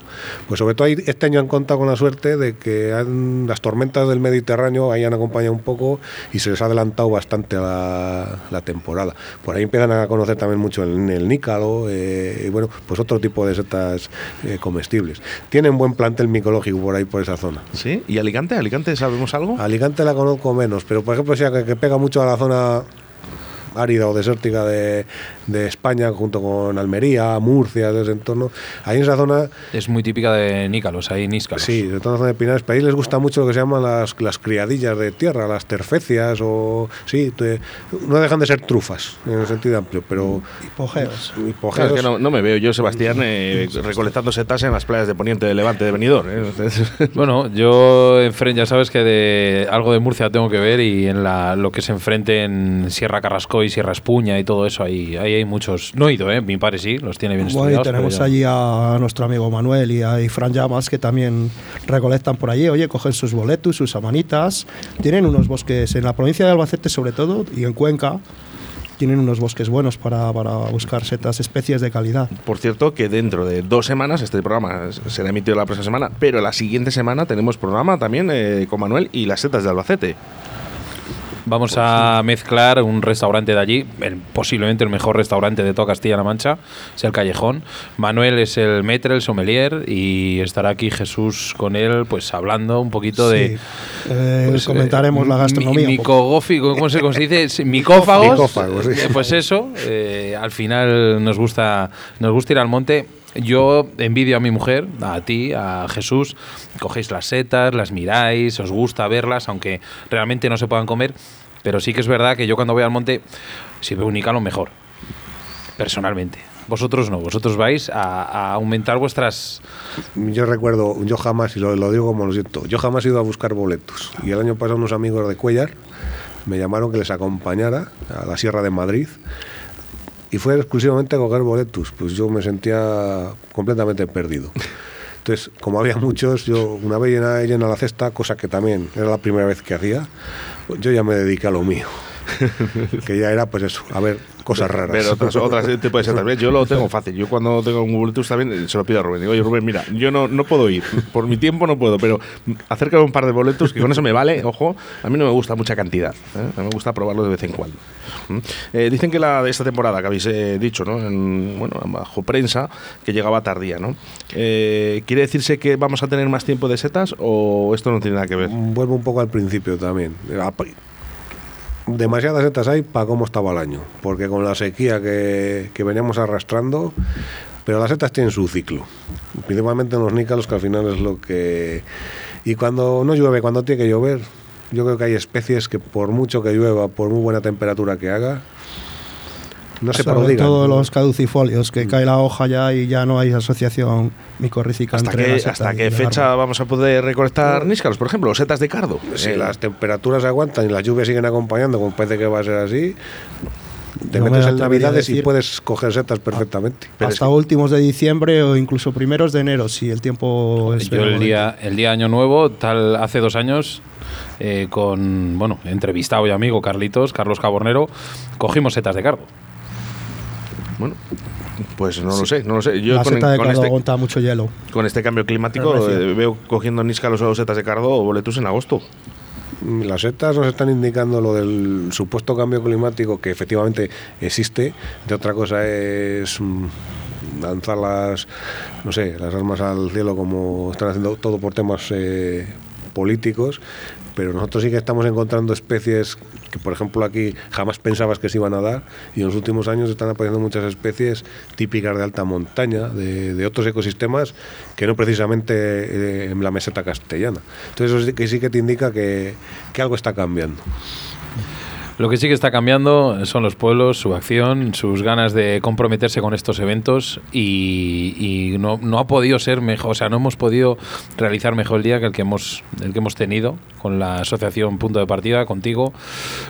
pues sobre todo este año han contado con la suerte de que han- las tormentas del Mediterráneo ahí han acompañado un poco y se les ha adelantado bastante la temporada. Por ahí empiezan a conocer también mucho el, el nícalo eh, y bueno, pues otro tipo de setas eh, comestibles. Tienen buen plantel micológico por ahí, por esa zona. ¿Sí? ¿Y Alicante? ¿Alicante sabemos algo? Alicante la conozco menos, pero por ejemplo, sea, que, que pega mucho a la zona árida o desértica de, de España, junto con Almería, Murcia, de ese entorno. Ahí en esa zona, Es muy típica de Nícalos, ahí Níscalos. sí, de toda la zona de Pinares, pero ahí les gusta mucho lo que se llaman las, las criadillas de tierra, las terfecias, o sí, te- no dejan de ser trufas, en el sentido amplio, pero Hipogeos. hipogeos- Claro, es que no, no me veo yo, Sebastián, eh, recolectando setas en las playas de Poniente de Levante de Benidorm. ¿eh? Entonces- [laughs] Bueno, yo enfrente, ya sabes que de algo de Murcia tengo que ver y en la, lo que se enfrente en Sierra Carrascoy, Sierra Espuña y todo eso, ahí, ahí hay muchos. No he ido, ¿eh? Mi padre sí, los tiene bien Bueno, y estudiados. tenemos allí a nuestro amigo Manuel y a y Fran Llamas que también recolectan por allí. Oye, cogen sus boletos, sus amanitas. Tienen unos bosques en la provincia de Albacete, sobre todo, y en Cuenca. Tienen unos bosques buenos para, para buscar setas, especies de calidad. Por cierto, que dentro de dos semanas, este programa será emitido la próxima semana, pero la siguiente semana tenemos programa también eh, con Manuel y las setas de Albacete. Vamos a mezclar un restaurante de allí, el- posiblemente el mejor restaurante de toda Castilla-La Mancha, es el Callejón. Manuel es el maître, el sommelier, y estará aquí Jesús con él, pues hablando un poquito de... Eh, pues, comentaremos eh, la gastronomía. Micogófico, ¿cómo se, cómo se dice? [laughs] Micófagos. Micófagos, sí. Eh, Pues eso, eh, al final nos gusta, nos gusta ir al monte. Yo envidio a mi mujer, a ti, a Jesús. Cogéis las setas, las miráis, os gusta verlas, aunque realmente no se puedan comer. Pero sí que es verdad que yo cuando voy al monte, si veo un ícalo, mejor. Personalmente. Vosotros no, vosotros vais a, a aumentar vuestras... Yo recuerdo, yo jamás, y lo, lo digo como lo siento, yo jamás he ido a buscar boletos. Y el año pasado unos amigos de Cuellar me llamaron que les acompañara a la Sierra de Madrid. Y fue exclusivamente a coger boletos. Pues yo me sentía completamente perdido. Entonces, como había muchos, yo una vez llena, llena la cesta, cosa que también era la primera vez que hacía, pues yo ya me dediqué a lo mío. [laughs] que ya era, pues eso, a ver cosas raras. Pero otras, otras [laughs] te puede ser también. Yo lo tengo fácil. Yo cuando tengo un boletus también eh, se lo pido a Rubén. Digo, oye Rubén, mira, yo no, no puedo ir. Por mi tiempo no puedo, pero acércame un par de boletos que con eso me vale. Ojo, a mí no me gusta mucha cantidad. ¿eh? A mí me gusta probarlo de vez en cuando. Eh, dicen que la de esta temporada que habéis eh, dicho, ¿no? En, bueno, bajo prensa, que llegaba tardía, ¿no? ¿Quiere decirse que vamos a tener más tiempo de setas o esto no tiene nada que ver? Vuelvo un poco al principio también. Demasiadas setas hay para cómo estaba el año, porque con la sequía que, que veníamos arrastrando, pero las setas tienen su ciclo, principalmente en los nícalos, que al final es lo que... Y cuando no llueve, cuando tiene que llover, yo creo que hay especies que por mucho que llueva, por muy buena temperatura que haga, no se Sobre prodigan. todo los caducifolios, que cae la hoja ya y ya no hay asociación micorrícica ¿Hasta entre qué, hasta qué fecha árbol. vamos a poder recolectar níscaros? Por ejemplo, setas de cardo. Si Eh, las temperaturas aguantan y las lluvias siguen acompañando, como parece que va a ser así, te No me metes en Navidades y puedes coger setas perfectamente. pero es Hasta que- últimos de diciembre o incluso primeros de enero, si el tiempo es Yo el día, el día Año Nuevo, tal hace dos años, eh, con, bueno, entrevistado y amigo Carlitos, Carlos Cabornero, cogimos setas de cardo. Bueno, pues no lo sé, no lo sé. Yo la con, seta de con cardo este, aguanta mucho hielo. con este cambio climático eh, veo cogiendo níscaros o setas de cardo o boletus en agosto. Las setas nos están indicando lo del supuesto cambio climático que efectivamente existe. De otra cosa es mm, lanzar las, no sé, las armas al cielo como están haciendo todo por temas eh, políticos. Pero nosotros sí que estamos encontrando especies que, por ejemplo, aquí jamás pensabas que se iban a dar y en los últimos años están apareciendo muchas especies típicas de alta montaña, de, otros ecosistemas que no precisamente eh, en la meseta castellana. Entonces eso sí que, sí que te indica que, que algo está cambiando. Lo que sí que está cambiando son los pueblos, su acción, sus ganas de comprometerse con estos eventos y, y no, no ha podido ser mejor, o sea, no hemos podido realizar mejor el día que el que hemos, el que hemos tenido con la asociación Punto de Partida, contigo,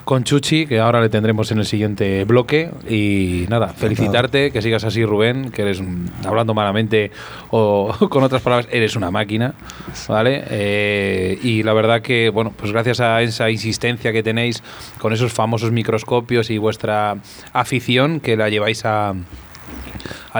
con Chuchi, que ahora le tendremos en el siguiente bloque. Y nada, felicitarte, que sigas así, Rubén, que eres, hablando malamente o [laughs] con otras palabras, eres una máquina, ¿vale? Eh, y la verdad que, bueno, pues gracias a esa insistencia que tenéis con esos famosos microscopios y vuestra afición que la lleváis a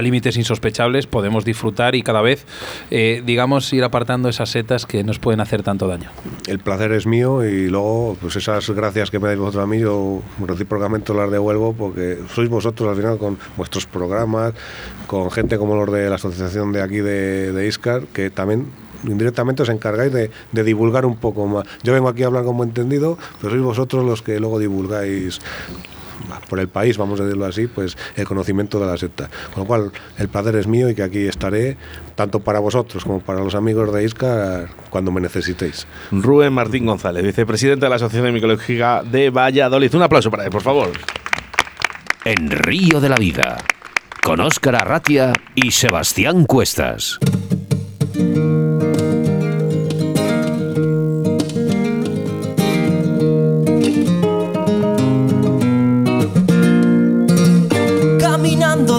límites insospechables podemos disfrutar y cada vez eh, digamos ir apartando esas setas que nos pueden hacer tanto daño. El placer es mío y luego, pues esas gracias que me dais vosotros a mí, yo recíprocamente las devuelvo porque sois vosotros al final con vuestros programas, con gente como los de la asociación de aquí de, de Iscar, que también indirectamente os encargáis de, de divulgar un poco más. Yo vengo aquí a hablar como entendido, pero sois vosotros los que luego divulgáis por el país, vamos a decirlo así, pues el conocimiento de la secta. Con lo cual, el placer es mío y que aquí estaré, tanto para vosotros como para los amigos de Iscar, cuando me necesitéis. Rubén Martín González, vicepresidente de la Asociación Micológica de Valladolid. Un aplauso para él, por favor. En Río de la Vida, con Óscar Arratia y Sebastián Cuestas.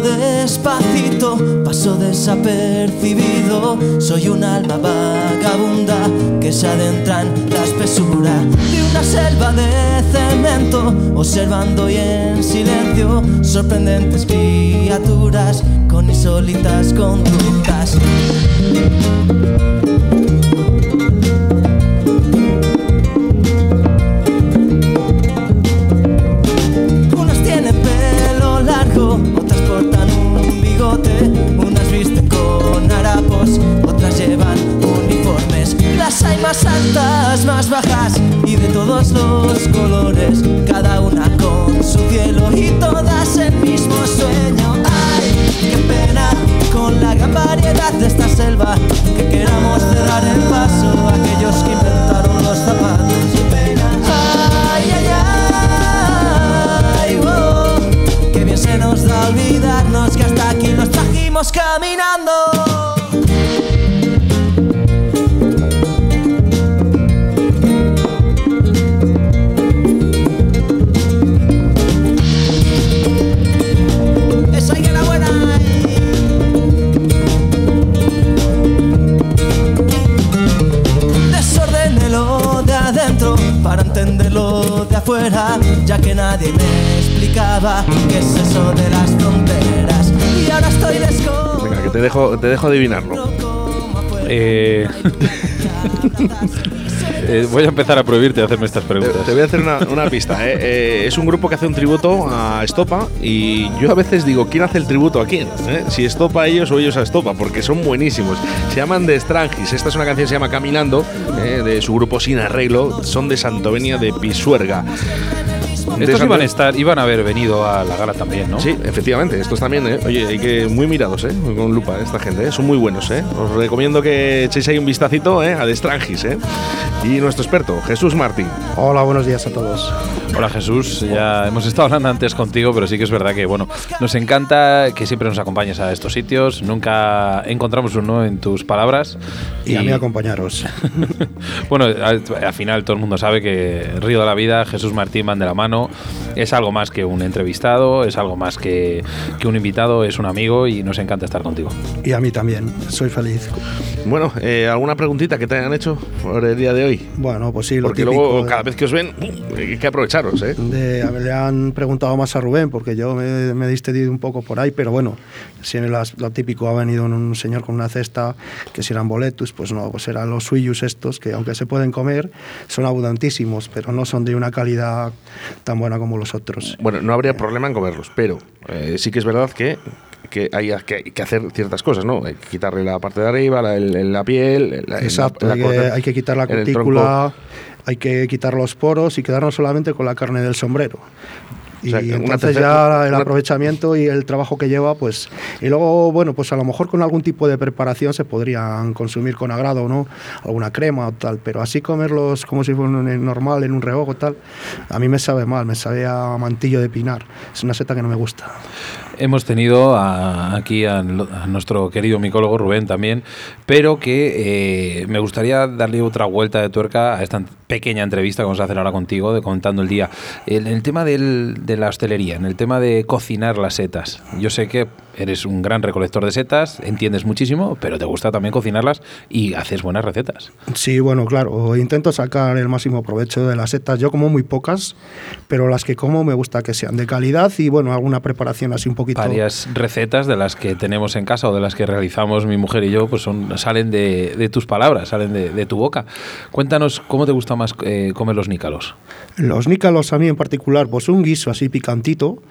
Despacito, paso desapercibido. Soy un alma vagabunda que se adentra en la espesura de una selva de cemento, observando y en silencio sorprendentes criaturas con insólitas conductas. Los colores, afuera, ya que nadie me explicaba qué es eso de las fronteras. Y ahora estoy desco. Venga, que te dejo, te dejo adivinarlo. Eh, [laughs] eh, voy a empezar a prohibirte hacerme estas preguntas te voy a hacer una, una pista. ¿eh? Eh, es un grupo que hace un tributo a Estopa y yo a veces digo, ¿quién hace el tributo a quién? Si Estopa a ellos o ellos a Estopa, porque son buenísimos. Se llaman The Strangis. Esta es una canción que se llama Caminando, de su grupo Sin Arreglo. Son de Santovenia de Pisuerga. Estos iban a estar, iban a haber venido a la gala también, ¿no? Sí, efectivamente. Estos también, ¿eh? Oye, hay que muy mirados, ¿eh? Con lupa, esta gente, ¿eh? Son muy buenos, ¿eh? Os recomiendo que echéis ahí un vistacito, ¿eh? A The Strangis, ¿eh? Y nuestro experto, Jesús Martín. Hola, buenos días a todos. Hola Jesús, ya hemos estado hablando antes contigo, pero sí que es verdad que bueno, nos encanta que siempre nos acompañes a estos sitios. Nunca encontramos un no en tus palabras. Y, a mí acompañaros. [laughs] bueno, al, al final todo el mundo sabe que Río de la Vida, Jesús Martín van de la mano. Es algo más que un entrevistado, es algo más que, que un invitado, es un amigo y nos encanta estar contigo. Y a mí también, soy feliz. Bueno, eh, ¿alguna preguntita que te hayan hecho por el día de hoy? Bueno, pues sí, lo Porque típico luego, de- cada vez que os ven, hay que aprovecharos, ¿eh? de- a ver, le han preguntado más a Rubén, porque yo me, me he distendido un poco por ahí, pero bueno, si en las- lo típico ha venido un señor con una cesta, que si eran boletus, pues no, pues eran los suyos estos, que aunque se pueden comer, son abundantísimos, pero no son de una calidad tan buena como los otros. Bueno, no habría problema en comerlos, pero eh, sí que es verdad que, que hay que, que hacer ciertas cosas, ¿no? Hay que quitarle la parte de arriba, la, el- el- la piel, la, Exacto, la- hay, que, hay que quitar la cutícula, hay que quitar los poros y quedarnos solamente con la carne del sombrero. Y O sea, entonces tercera- ya el aprovechamiento y el trabajo que lleva, pues... Y luego, bueno, pues a lo mejor con algún tipo de preparación se podrían consumir con agrado, ¿no? Alguna crema o tal, pero así comerlos como si fuera un- normal, en un rehogo tal, a mí me sabe mal, me sabe a mantillo de pinar. Es una seta que no me gusta. Hemos tenido a- aquí a, a nuestro querido micólogo Rubén también, pero que eh, me gustaría darle otra vuelta de tuerca a esta pequeña entrevista que vamos a hacer ahora contigo, de contando el día. En el tema del- de la hostelería, en el tema de cocinar las setas. Yo sé que eres un gran recolector de setas, entiendes muchísimo, pero te gusta también cocinarlas y haces buenas recetas. Sí, bueno, claro, intento sacar el máximo provecho de las setas. Yo como muy pocas, pero las que como me gusta que sean de calidad y bueno, alguna preparación así un poquito. Varias recetas de las que tenemos en casa o de las que realizamos mi mujer y yo, pues son, salen de, de tus palabras, salen de, de tu boca. Cuéntanos cómo te gusta más eh, comer los nícalos. Los nícalos a mí en particular, pues un guiso así picantito,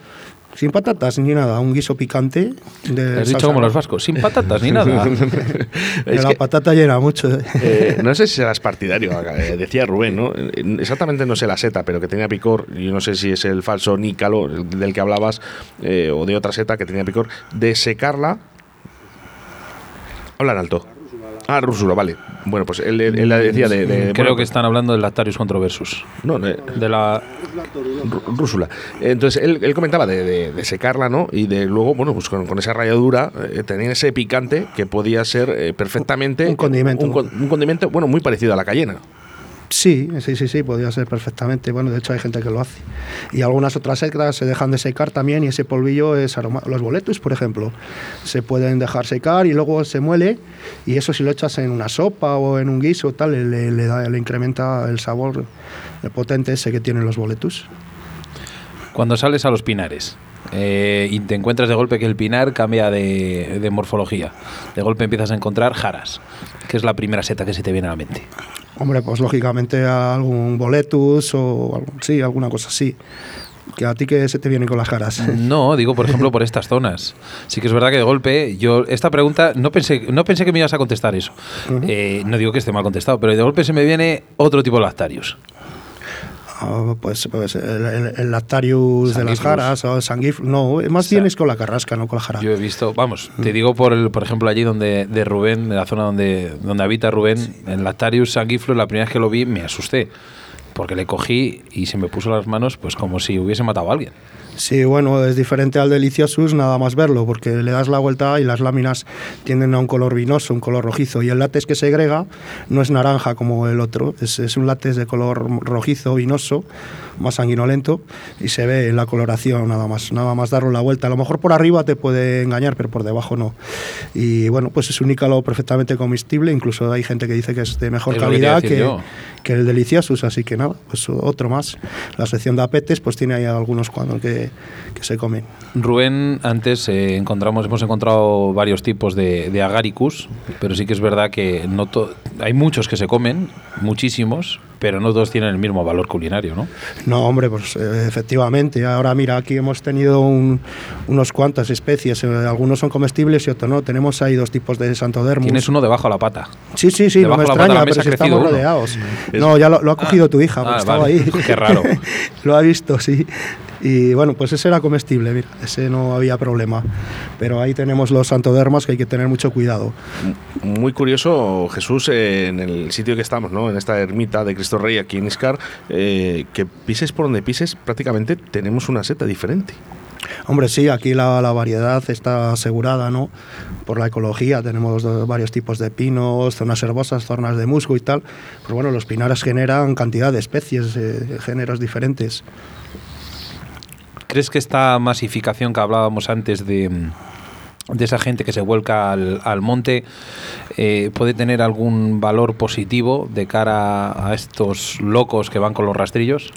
sin patatas ni nada, un guiso picante. De Has dicho como los vascos, sin patatas ni nada. [laughs] Es la que- patata llena mucho. ¿eh? Eh, no sé si serás partidario, eh, decía Rubén, ¿no? Exactamente no sé la seta, pero que tenía picor. Yo no sé si es el falso nícalo el del que hablabas eh, o de otra seta que tenía picor. De secarla. Habla en alto. Ah, rúsula, vale. Bueno, pues él, él- él decía de. de- Creo bueno, que están hablando del Lactarius controversus. No, de, De la Rú- rúsula. Entonces él, él comentaba de, de- de secarla, ¿no? Y de luego, bueno, pues con, con esa ralladura eh, tenía ese picante que podía ser eh, perfectamente Un condimento. Un, con- un condimento, bueno, muy parecido a la cayena. Sí, sí, sí, sí, podría ser perfectamente. Bueno, de hecho hay gente que lo hace. Y algunas otras secas se dejan de secar también y ese polvillo es aroma. Los boletos, por ejemplo, se pueden dejar secar y luego se muele y eso si lo echas en una sopa o en un guiso tal, le, le da, le incrementa el sabor el potente ese que tienen los boletus. Cuando sales a los pinares eh, y te encuentras de golpe que el pinar cambia de, de morfología, de golpe empiezas a encontrar jaras, que es la primera seta que se te viene a la mente. Hombre, pues lógicamente algún boletus o algún- sí, alguna cosa así. Que a ti que se te viene con las caras. [laughs] No, digo por ejemplo por estas zonas. Sí que es verdad que de golpe yo esta pregunta no pensé no pensé que me ibas a contestar eso. Eh, no digo que esté mal contestado, pero de golpe se me viene otro tipo de lactarius. Ah, pues, pues el, el- el lactarius de las jaras o sanguif no, más bien es con la carrasca, no con la jara. Yo he visto, vamos, te digo por el, por ejemplo allí donde de Rubén, en la zona donde donde habita Rubén, en Lactarius sanguiflus, la primera vez que lo vi me asusté. Porque le cogí y se me puso las manos pues como si hubiese matado a alguien. Sí, bueno, es diferente al deliciosus nada más verlo, porque le das la vuelta y las láminas tienden a un color vinoso, un color rojizo, y el látex que segrega no es naranja como el otro, es, es un látex de color rojizo, vinoso, más sanguinolento, y se ve en la coloración nada más, nada más darle la vuelta. A lo mejor por arriba te puede engañar, pero por debajo no. Y bueno, pues es un nícalo perfectamente comestible, incluso hay gente que dice que es de mejor Es que calidad que, yo. que el deliciosus, así que nada, pues otro más. La sección de apetes pues tiene ahí algunos cuando que, que se comen. Rubén, antes eh, encontramos, hemos encontrado varios tipos de, de agaricus, pero sí que es verdad que no hay muchos que se comen, muchísimos, pero no todos tienen el mismo valor culinario, ¿no? No, hombre, pues eh, efectivamente. Ahora mira, aquí hemos tenido un- unos cuantas especies. eh, algunos son comestibles y otros no. Tenemos ahí dos tipos de santodermus. Tienes uno debajo de la pata. Sí, sí, sí, no Debajo me pata de la extraña, pero si estamos uno. rodeados. Es- No, ya lo, lo ha cogido tu hija, porque ah, estaba vale. ahí. Qué raro. [laughs] lo ha visto, sí. Y bueno, pues ese era comestible, mira, ese no había problema. Pero ahí tenemos los santodermas que hay que tener mucho cuidado. Muy curioso, Jesús, eh, en el sitio que estamos, ¿no? En esta ermita de Cristo Rey aquí en Iscar, eh, que pises por donde pises, prácticamente tenemos una seta diferente. Hombre, sí, aquí la, la variedad está asegurada, ¿no? Por la ecología, tenemos do- varios tipos de pinos, zonas herbosas, zonas de musgo y tal. Pero bueno, los pinares generan cantidad de especies, eh, géneros diferentes. ¿Crees que esta masificación que hablábamos antes de, de esa gente que se vuelca al, al monte eh, puede tener algún valor positivo de cara a estos locos que van con los rastrillos?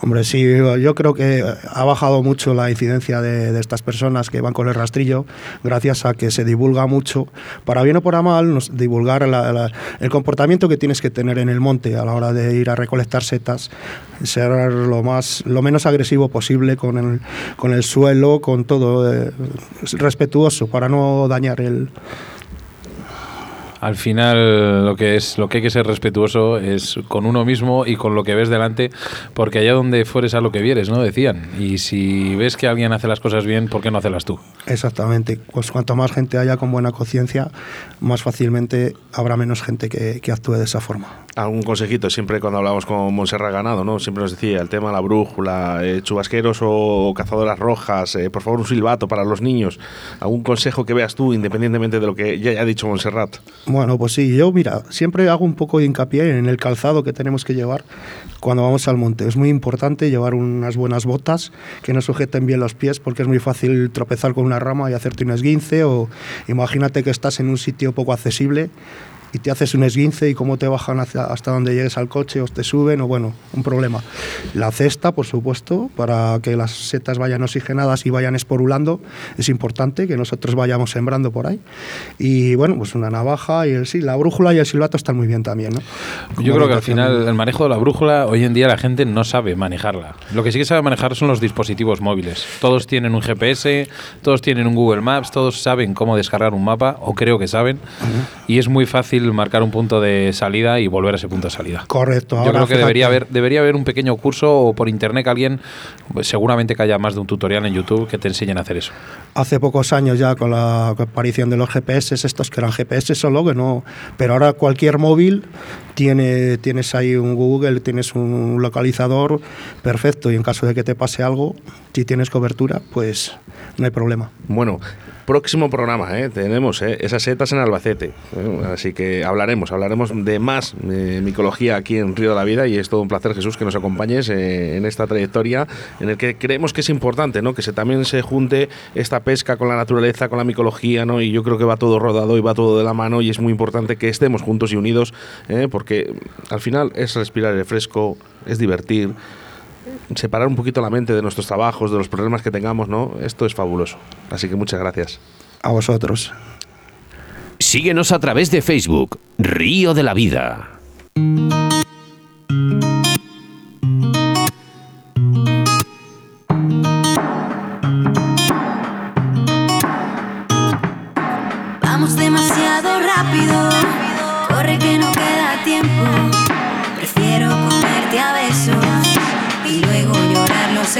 Hombre, sí, yo creo que ha bajado mucho la incidencia de, estas personas que van con el rastrillo gracias a que se divulga mucho, para bien o para mal, divulgar el comportamiento que tienes que tener en el monte a la hora de ir a recolectar setas, ser lo, más, lo menos agresivo posible con el, con el suelo, con todo, eh, respetuoso para no dañar el, Al final lo que es lo que hay que ser respetuoso es con uno mismo y con lo que ves delante, porque allá donde fueres a lo que vieres, ¿no? Decían. Y si ves que alguien hace las cosas bien, ¿por qué no hacerlas tú? Exactamente. Pues cuanto más gente haya con buena conciencia, más fácilmente habrá menos gente que, que actúe de esa forma. Algún consejito, siempre cuando hablamos con Monserrat Ganado, ¿no? Siempre nos decía el tema de la brújula, eh, chubasqueros o cazadoras rojas, eh, por favor un silbato para los niños. ¿Algún consejo que veas tú, independientemente de lo que ya haya dicho Monserrat? Bueno, pues sí, yo mira, siempre hago un poco de hincapié en el calzado que tenemos que llevar cuando vamos al monte. Es muy importante llevar unas buenas botas que nos sujeten bien los pies porque es muy fácil tropezar con una rama y hacerte un esguince o imagínate que estás en un sitio poco accesible y te haces un esguince y cómo te bajan hacia- hasta donde llegues al coche o te suben o bueno, un problema. La cesta, por supuesto, para que las setas vayan oxigenadas y vayan esporulando, es importante que nosotros vayamos sembrando por ahí. Y bueno, pues una navaja y el, sí, la brújula y el silbato están muy bien también, ¿no? Yo creo que al final el manejo de la brújula, hoy en día la gente no sabe manejarla. Lo que sí que sabe manejar son los dispositivos móviles. Todos tienen un GPS, todos tienen un Google Maps, todos saben cómo descargar un mapa, o creo que saben, y es muy fácil marcar un punto de salida y volver a ese punto de salida. Correcto. Yo ahora creo que debería haber, debería haber un pequeño curso o por internet que alguien, pues seguramente que haya más de un tutorial en YouTube que te enseñen a hacer eso. Hace pocos años ya con la aparición de los GPS, estos que eran GPS solo, que no. Pero ahora cualquier móvil tiene, tienes ahí un Google, tienes un localizador perfecto y en caso de que te pase algo, si tienes cobertura, pues no hay problema. Bueno, próximo programa, ¿eh? tenemos ¿eh? esas setas en Albacete. ¿eh? Así que hablaremos, hablaremos de más eh, micología aquí en Río de la Vida y es todo un placer, Jesús, que nos acompañes en esta trayectoria en el que creemos que es importante, ¿no? Que se, también se junte esta pesca con la naturaleza, con la micología, ¿no? Y yo creo que va todo rodado y va todo de la mano y es muy importante que estemos juntos y unidos, porque al final es respirar el fresco, es divertir separar un poquito la mente de nuestros trabajos, de los problemas que tengamos, ¿no? Esto es fabuloso. Así que muchas gracias. A vosotros. Síguenos a través de Facebook, Río de la Vida.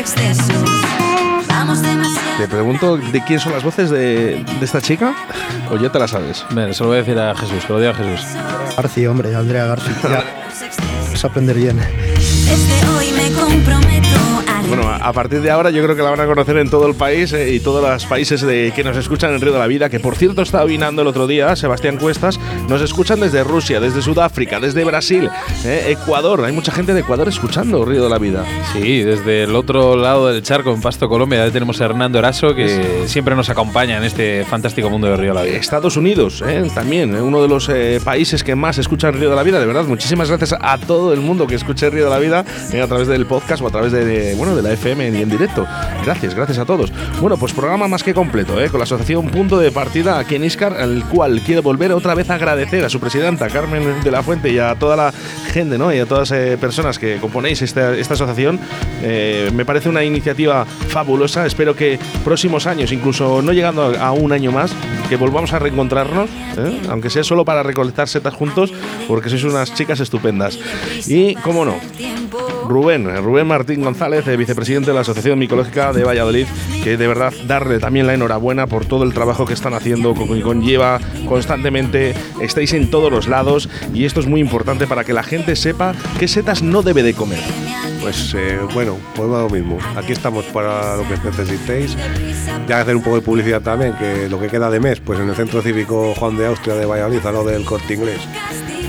Excesos. Vamos demasiado Te pregunto de quién son las voces de, de esta chica o ya te la sabes. Mira, se lo voy a decir a Jesús, que lo diga Jesús. Garci, hombre, Andrea Garci. Ya, [laughs] vas a aprender bien. Desde hoy me comprometo a Bueno, a partir de ahora yo creo que la van a conocer en todo el país eh, y todos los países de, que nos escuchan en Río de la Vida, que por cierto estaba vinando el otro día, Sebastián Cuestas, nos escuchan desde Rusia, desde Sudáfrica, desde Brasil, eh, Ecuador, hay mucha gente de Ecuador escuchando Río de la Vida. Sí, desde el otro lado del charco, en Pasto, Colombia, tenemos a Hernando Eraso, que siempre nos acompaña en este fantástico mundo de Río de la Vida. Estados Unidos, eh, también, eh, uno de los países que más escuchan Río de la Vida, de verdad, muchísimas gracias. a todo el mundo que escuche Río de la Vida a través del podcast o a través de, bueno, de la FM y en directo. Gracias, gracias a todos. Bueno, pues programa más que completo, eh, con la asociación Punto de Partida aquí en Iscar, al cual quiero volver otra vez a agradecer a su presidenta Carmen de la Fuente y a toda la gente, ¿no? Y a todas las personas que componéis esta, esta asociación. Eh, me parece una iniciativa fabulosa. Espero que próximos años, incluso no llegando a, un año más, que volvamos a reencontrarnos, ¿eh? aunque sea solo para recolectar setas juntos, porque sois unas chicas estupendas. Y, cómo no, Rubén, eh, Rubén Martín González, eh, vicepresidente de la Asociación Micológica de Valladolid, que de verdad darle también la enhorabuena por todo el trabajo que están haciendo, que conlleva constantemente, estáis en todos los lados y esto es muy importante para que la gente sepa qué setas no debe de comer. Pues eh, bueno, pues va lo mismo. Aquí estamos para lo que necesitéis. Ya hacer un poco de publicidad también, que lo que queda de mes, pues en el Centro Cívico Juan de Austria de Valladolid, a lo del Corte Inglés.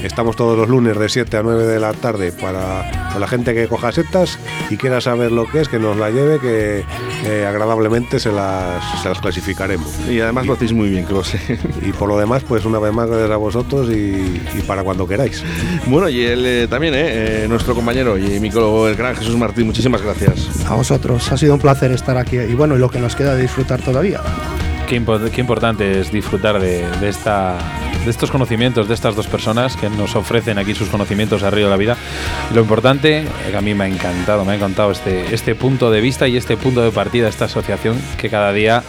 Estamos todos los lunes de 7 a 9 de la tarde para, para la gente que coja setas y quiera saber lo que es, que nos la lleve, que eh, agradablemente se las, se las clasificaremos. Y además lo hacéis muy bien, que lo sé. Y por lo demás, pues una vez más gracias a vosotros y, y para cuando queráis. Bueno, y él eh, también, eh, eh, nuestro compañero y micólogo, el gran Jesús Martín, muchísimas gracias. A vosotros, ha sido un placer estar aquí y bueno, y lo que nos queda de disfrutar todavía. Qué, impo- qué importante es disfrutar de, de esta, de estos conocimientos de estas dos personas que nos ofrecen aquí sus conocimientos a Río de la Vida. Y lo importante, que a mí me ha encantado, me ha encantado este, este punto de vista y este punto de partida esta asociación que cada día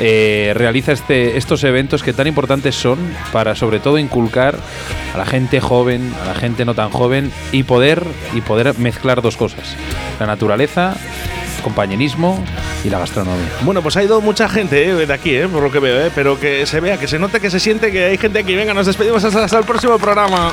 eh, realiza este, estos eventos que tan importantes son para sobre todo inculcar a la gente joven, a la gente no tan joven y poder, y poder mezclar dos cosas, la naturaleza, compañerismo y la gastronomía. Bueno, pues ha ido mucha gente eh, de aquí, eh, por lo que veo, eh, pero que se vea, que se note, que se siente que hay gente aquí. Venga, nos despedimos hasta, hasta el próximo programa.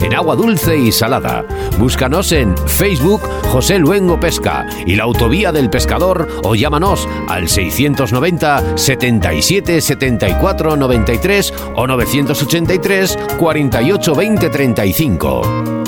en agua dulce y salada. Búscanos en Facebook José Luengo Pesca y la Autovía del Pescador o llámanos al 690 77 74 93 o 983 48 20 35.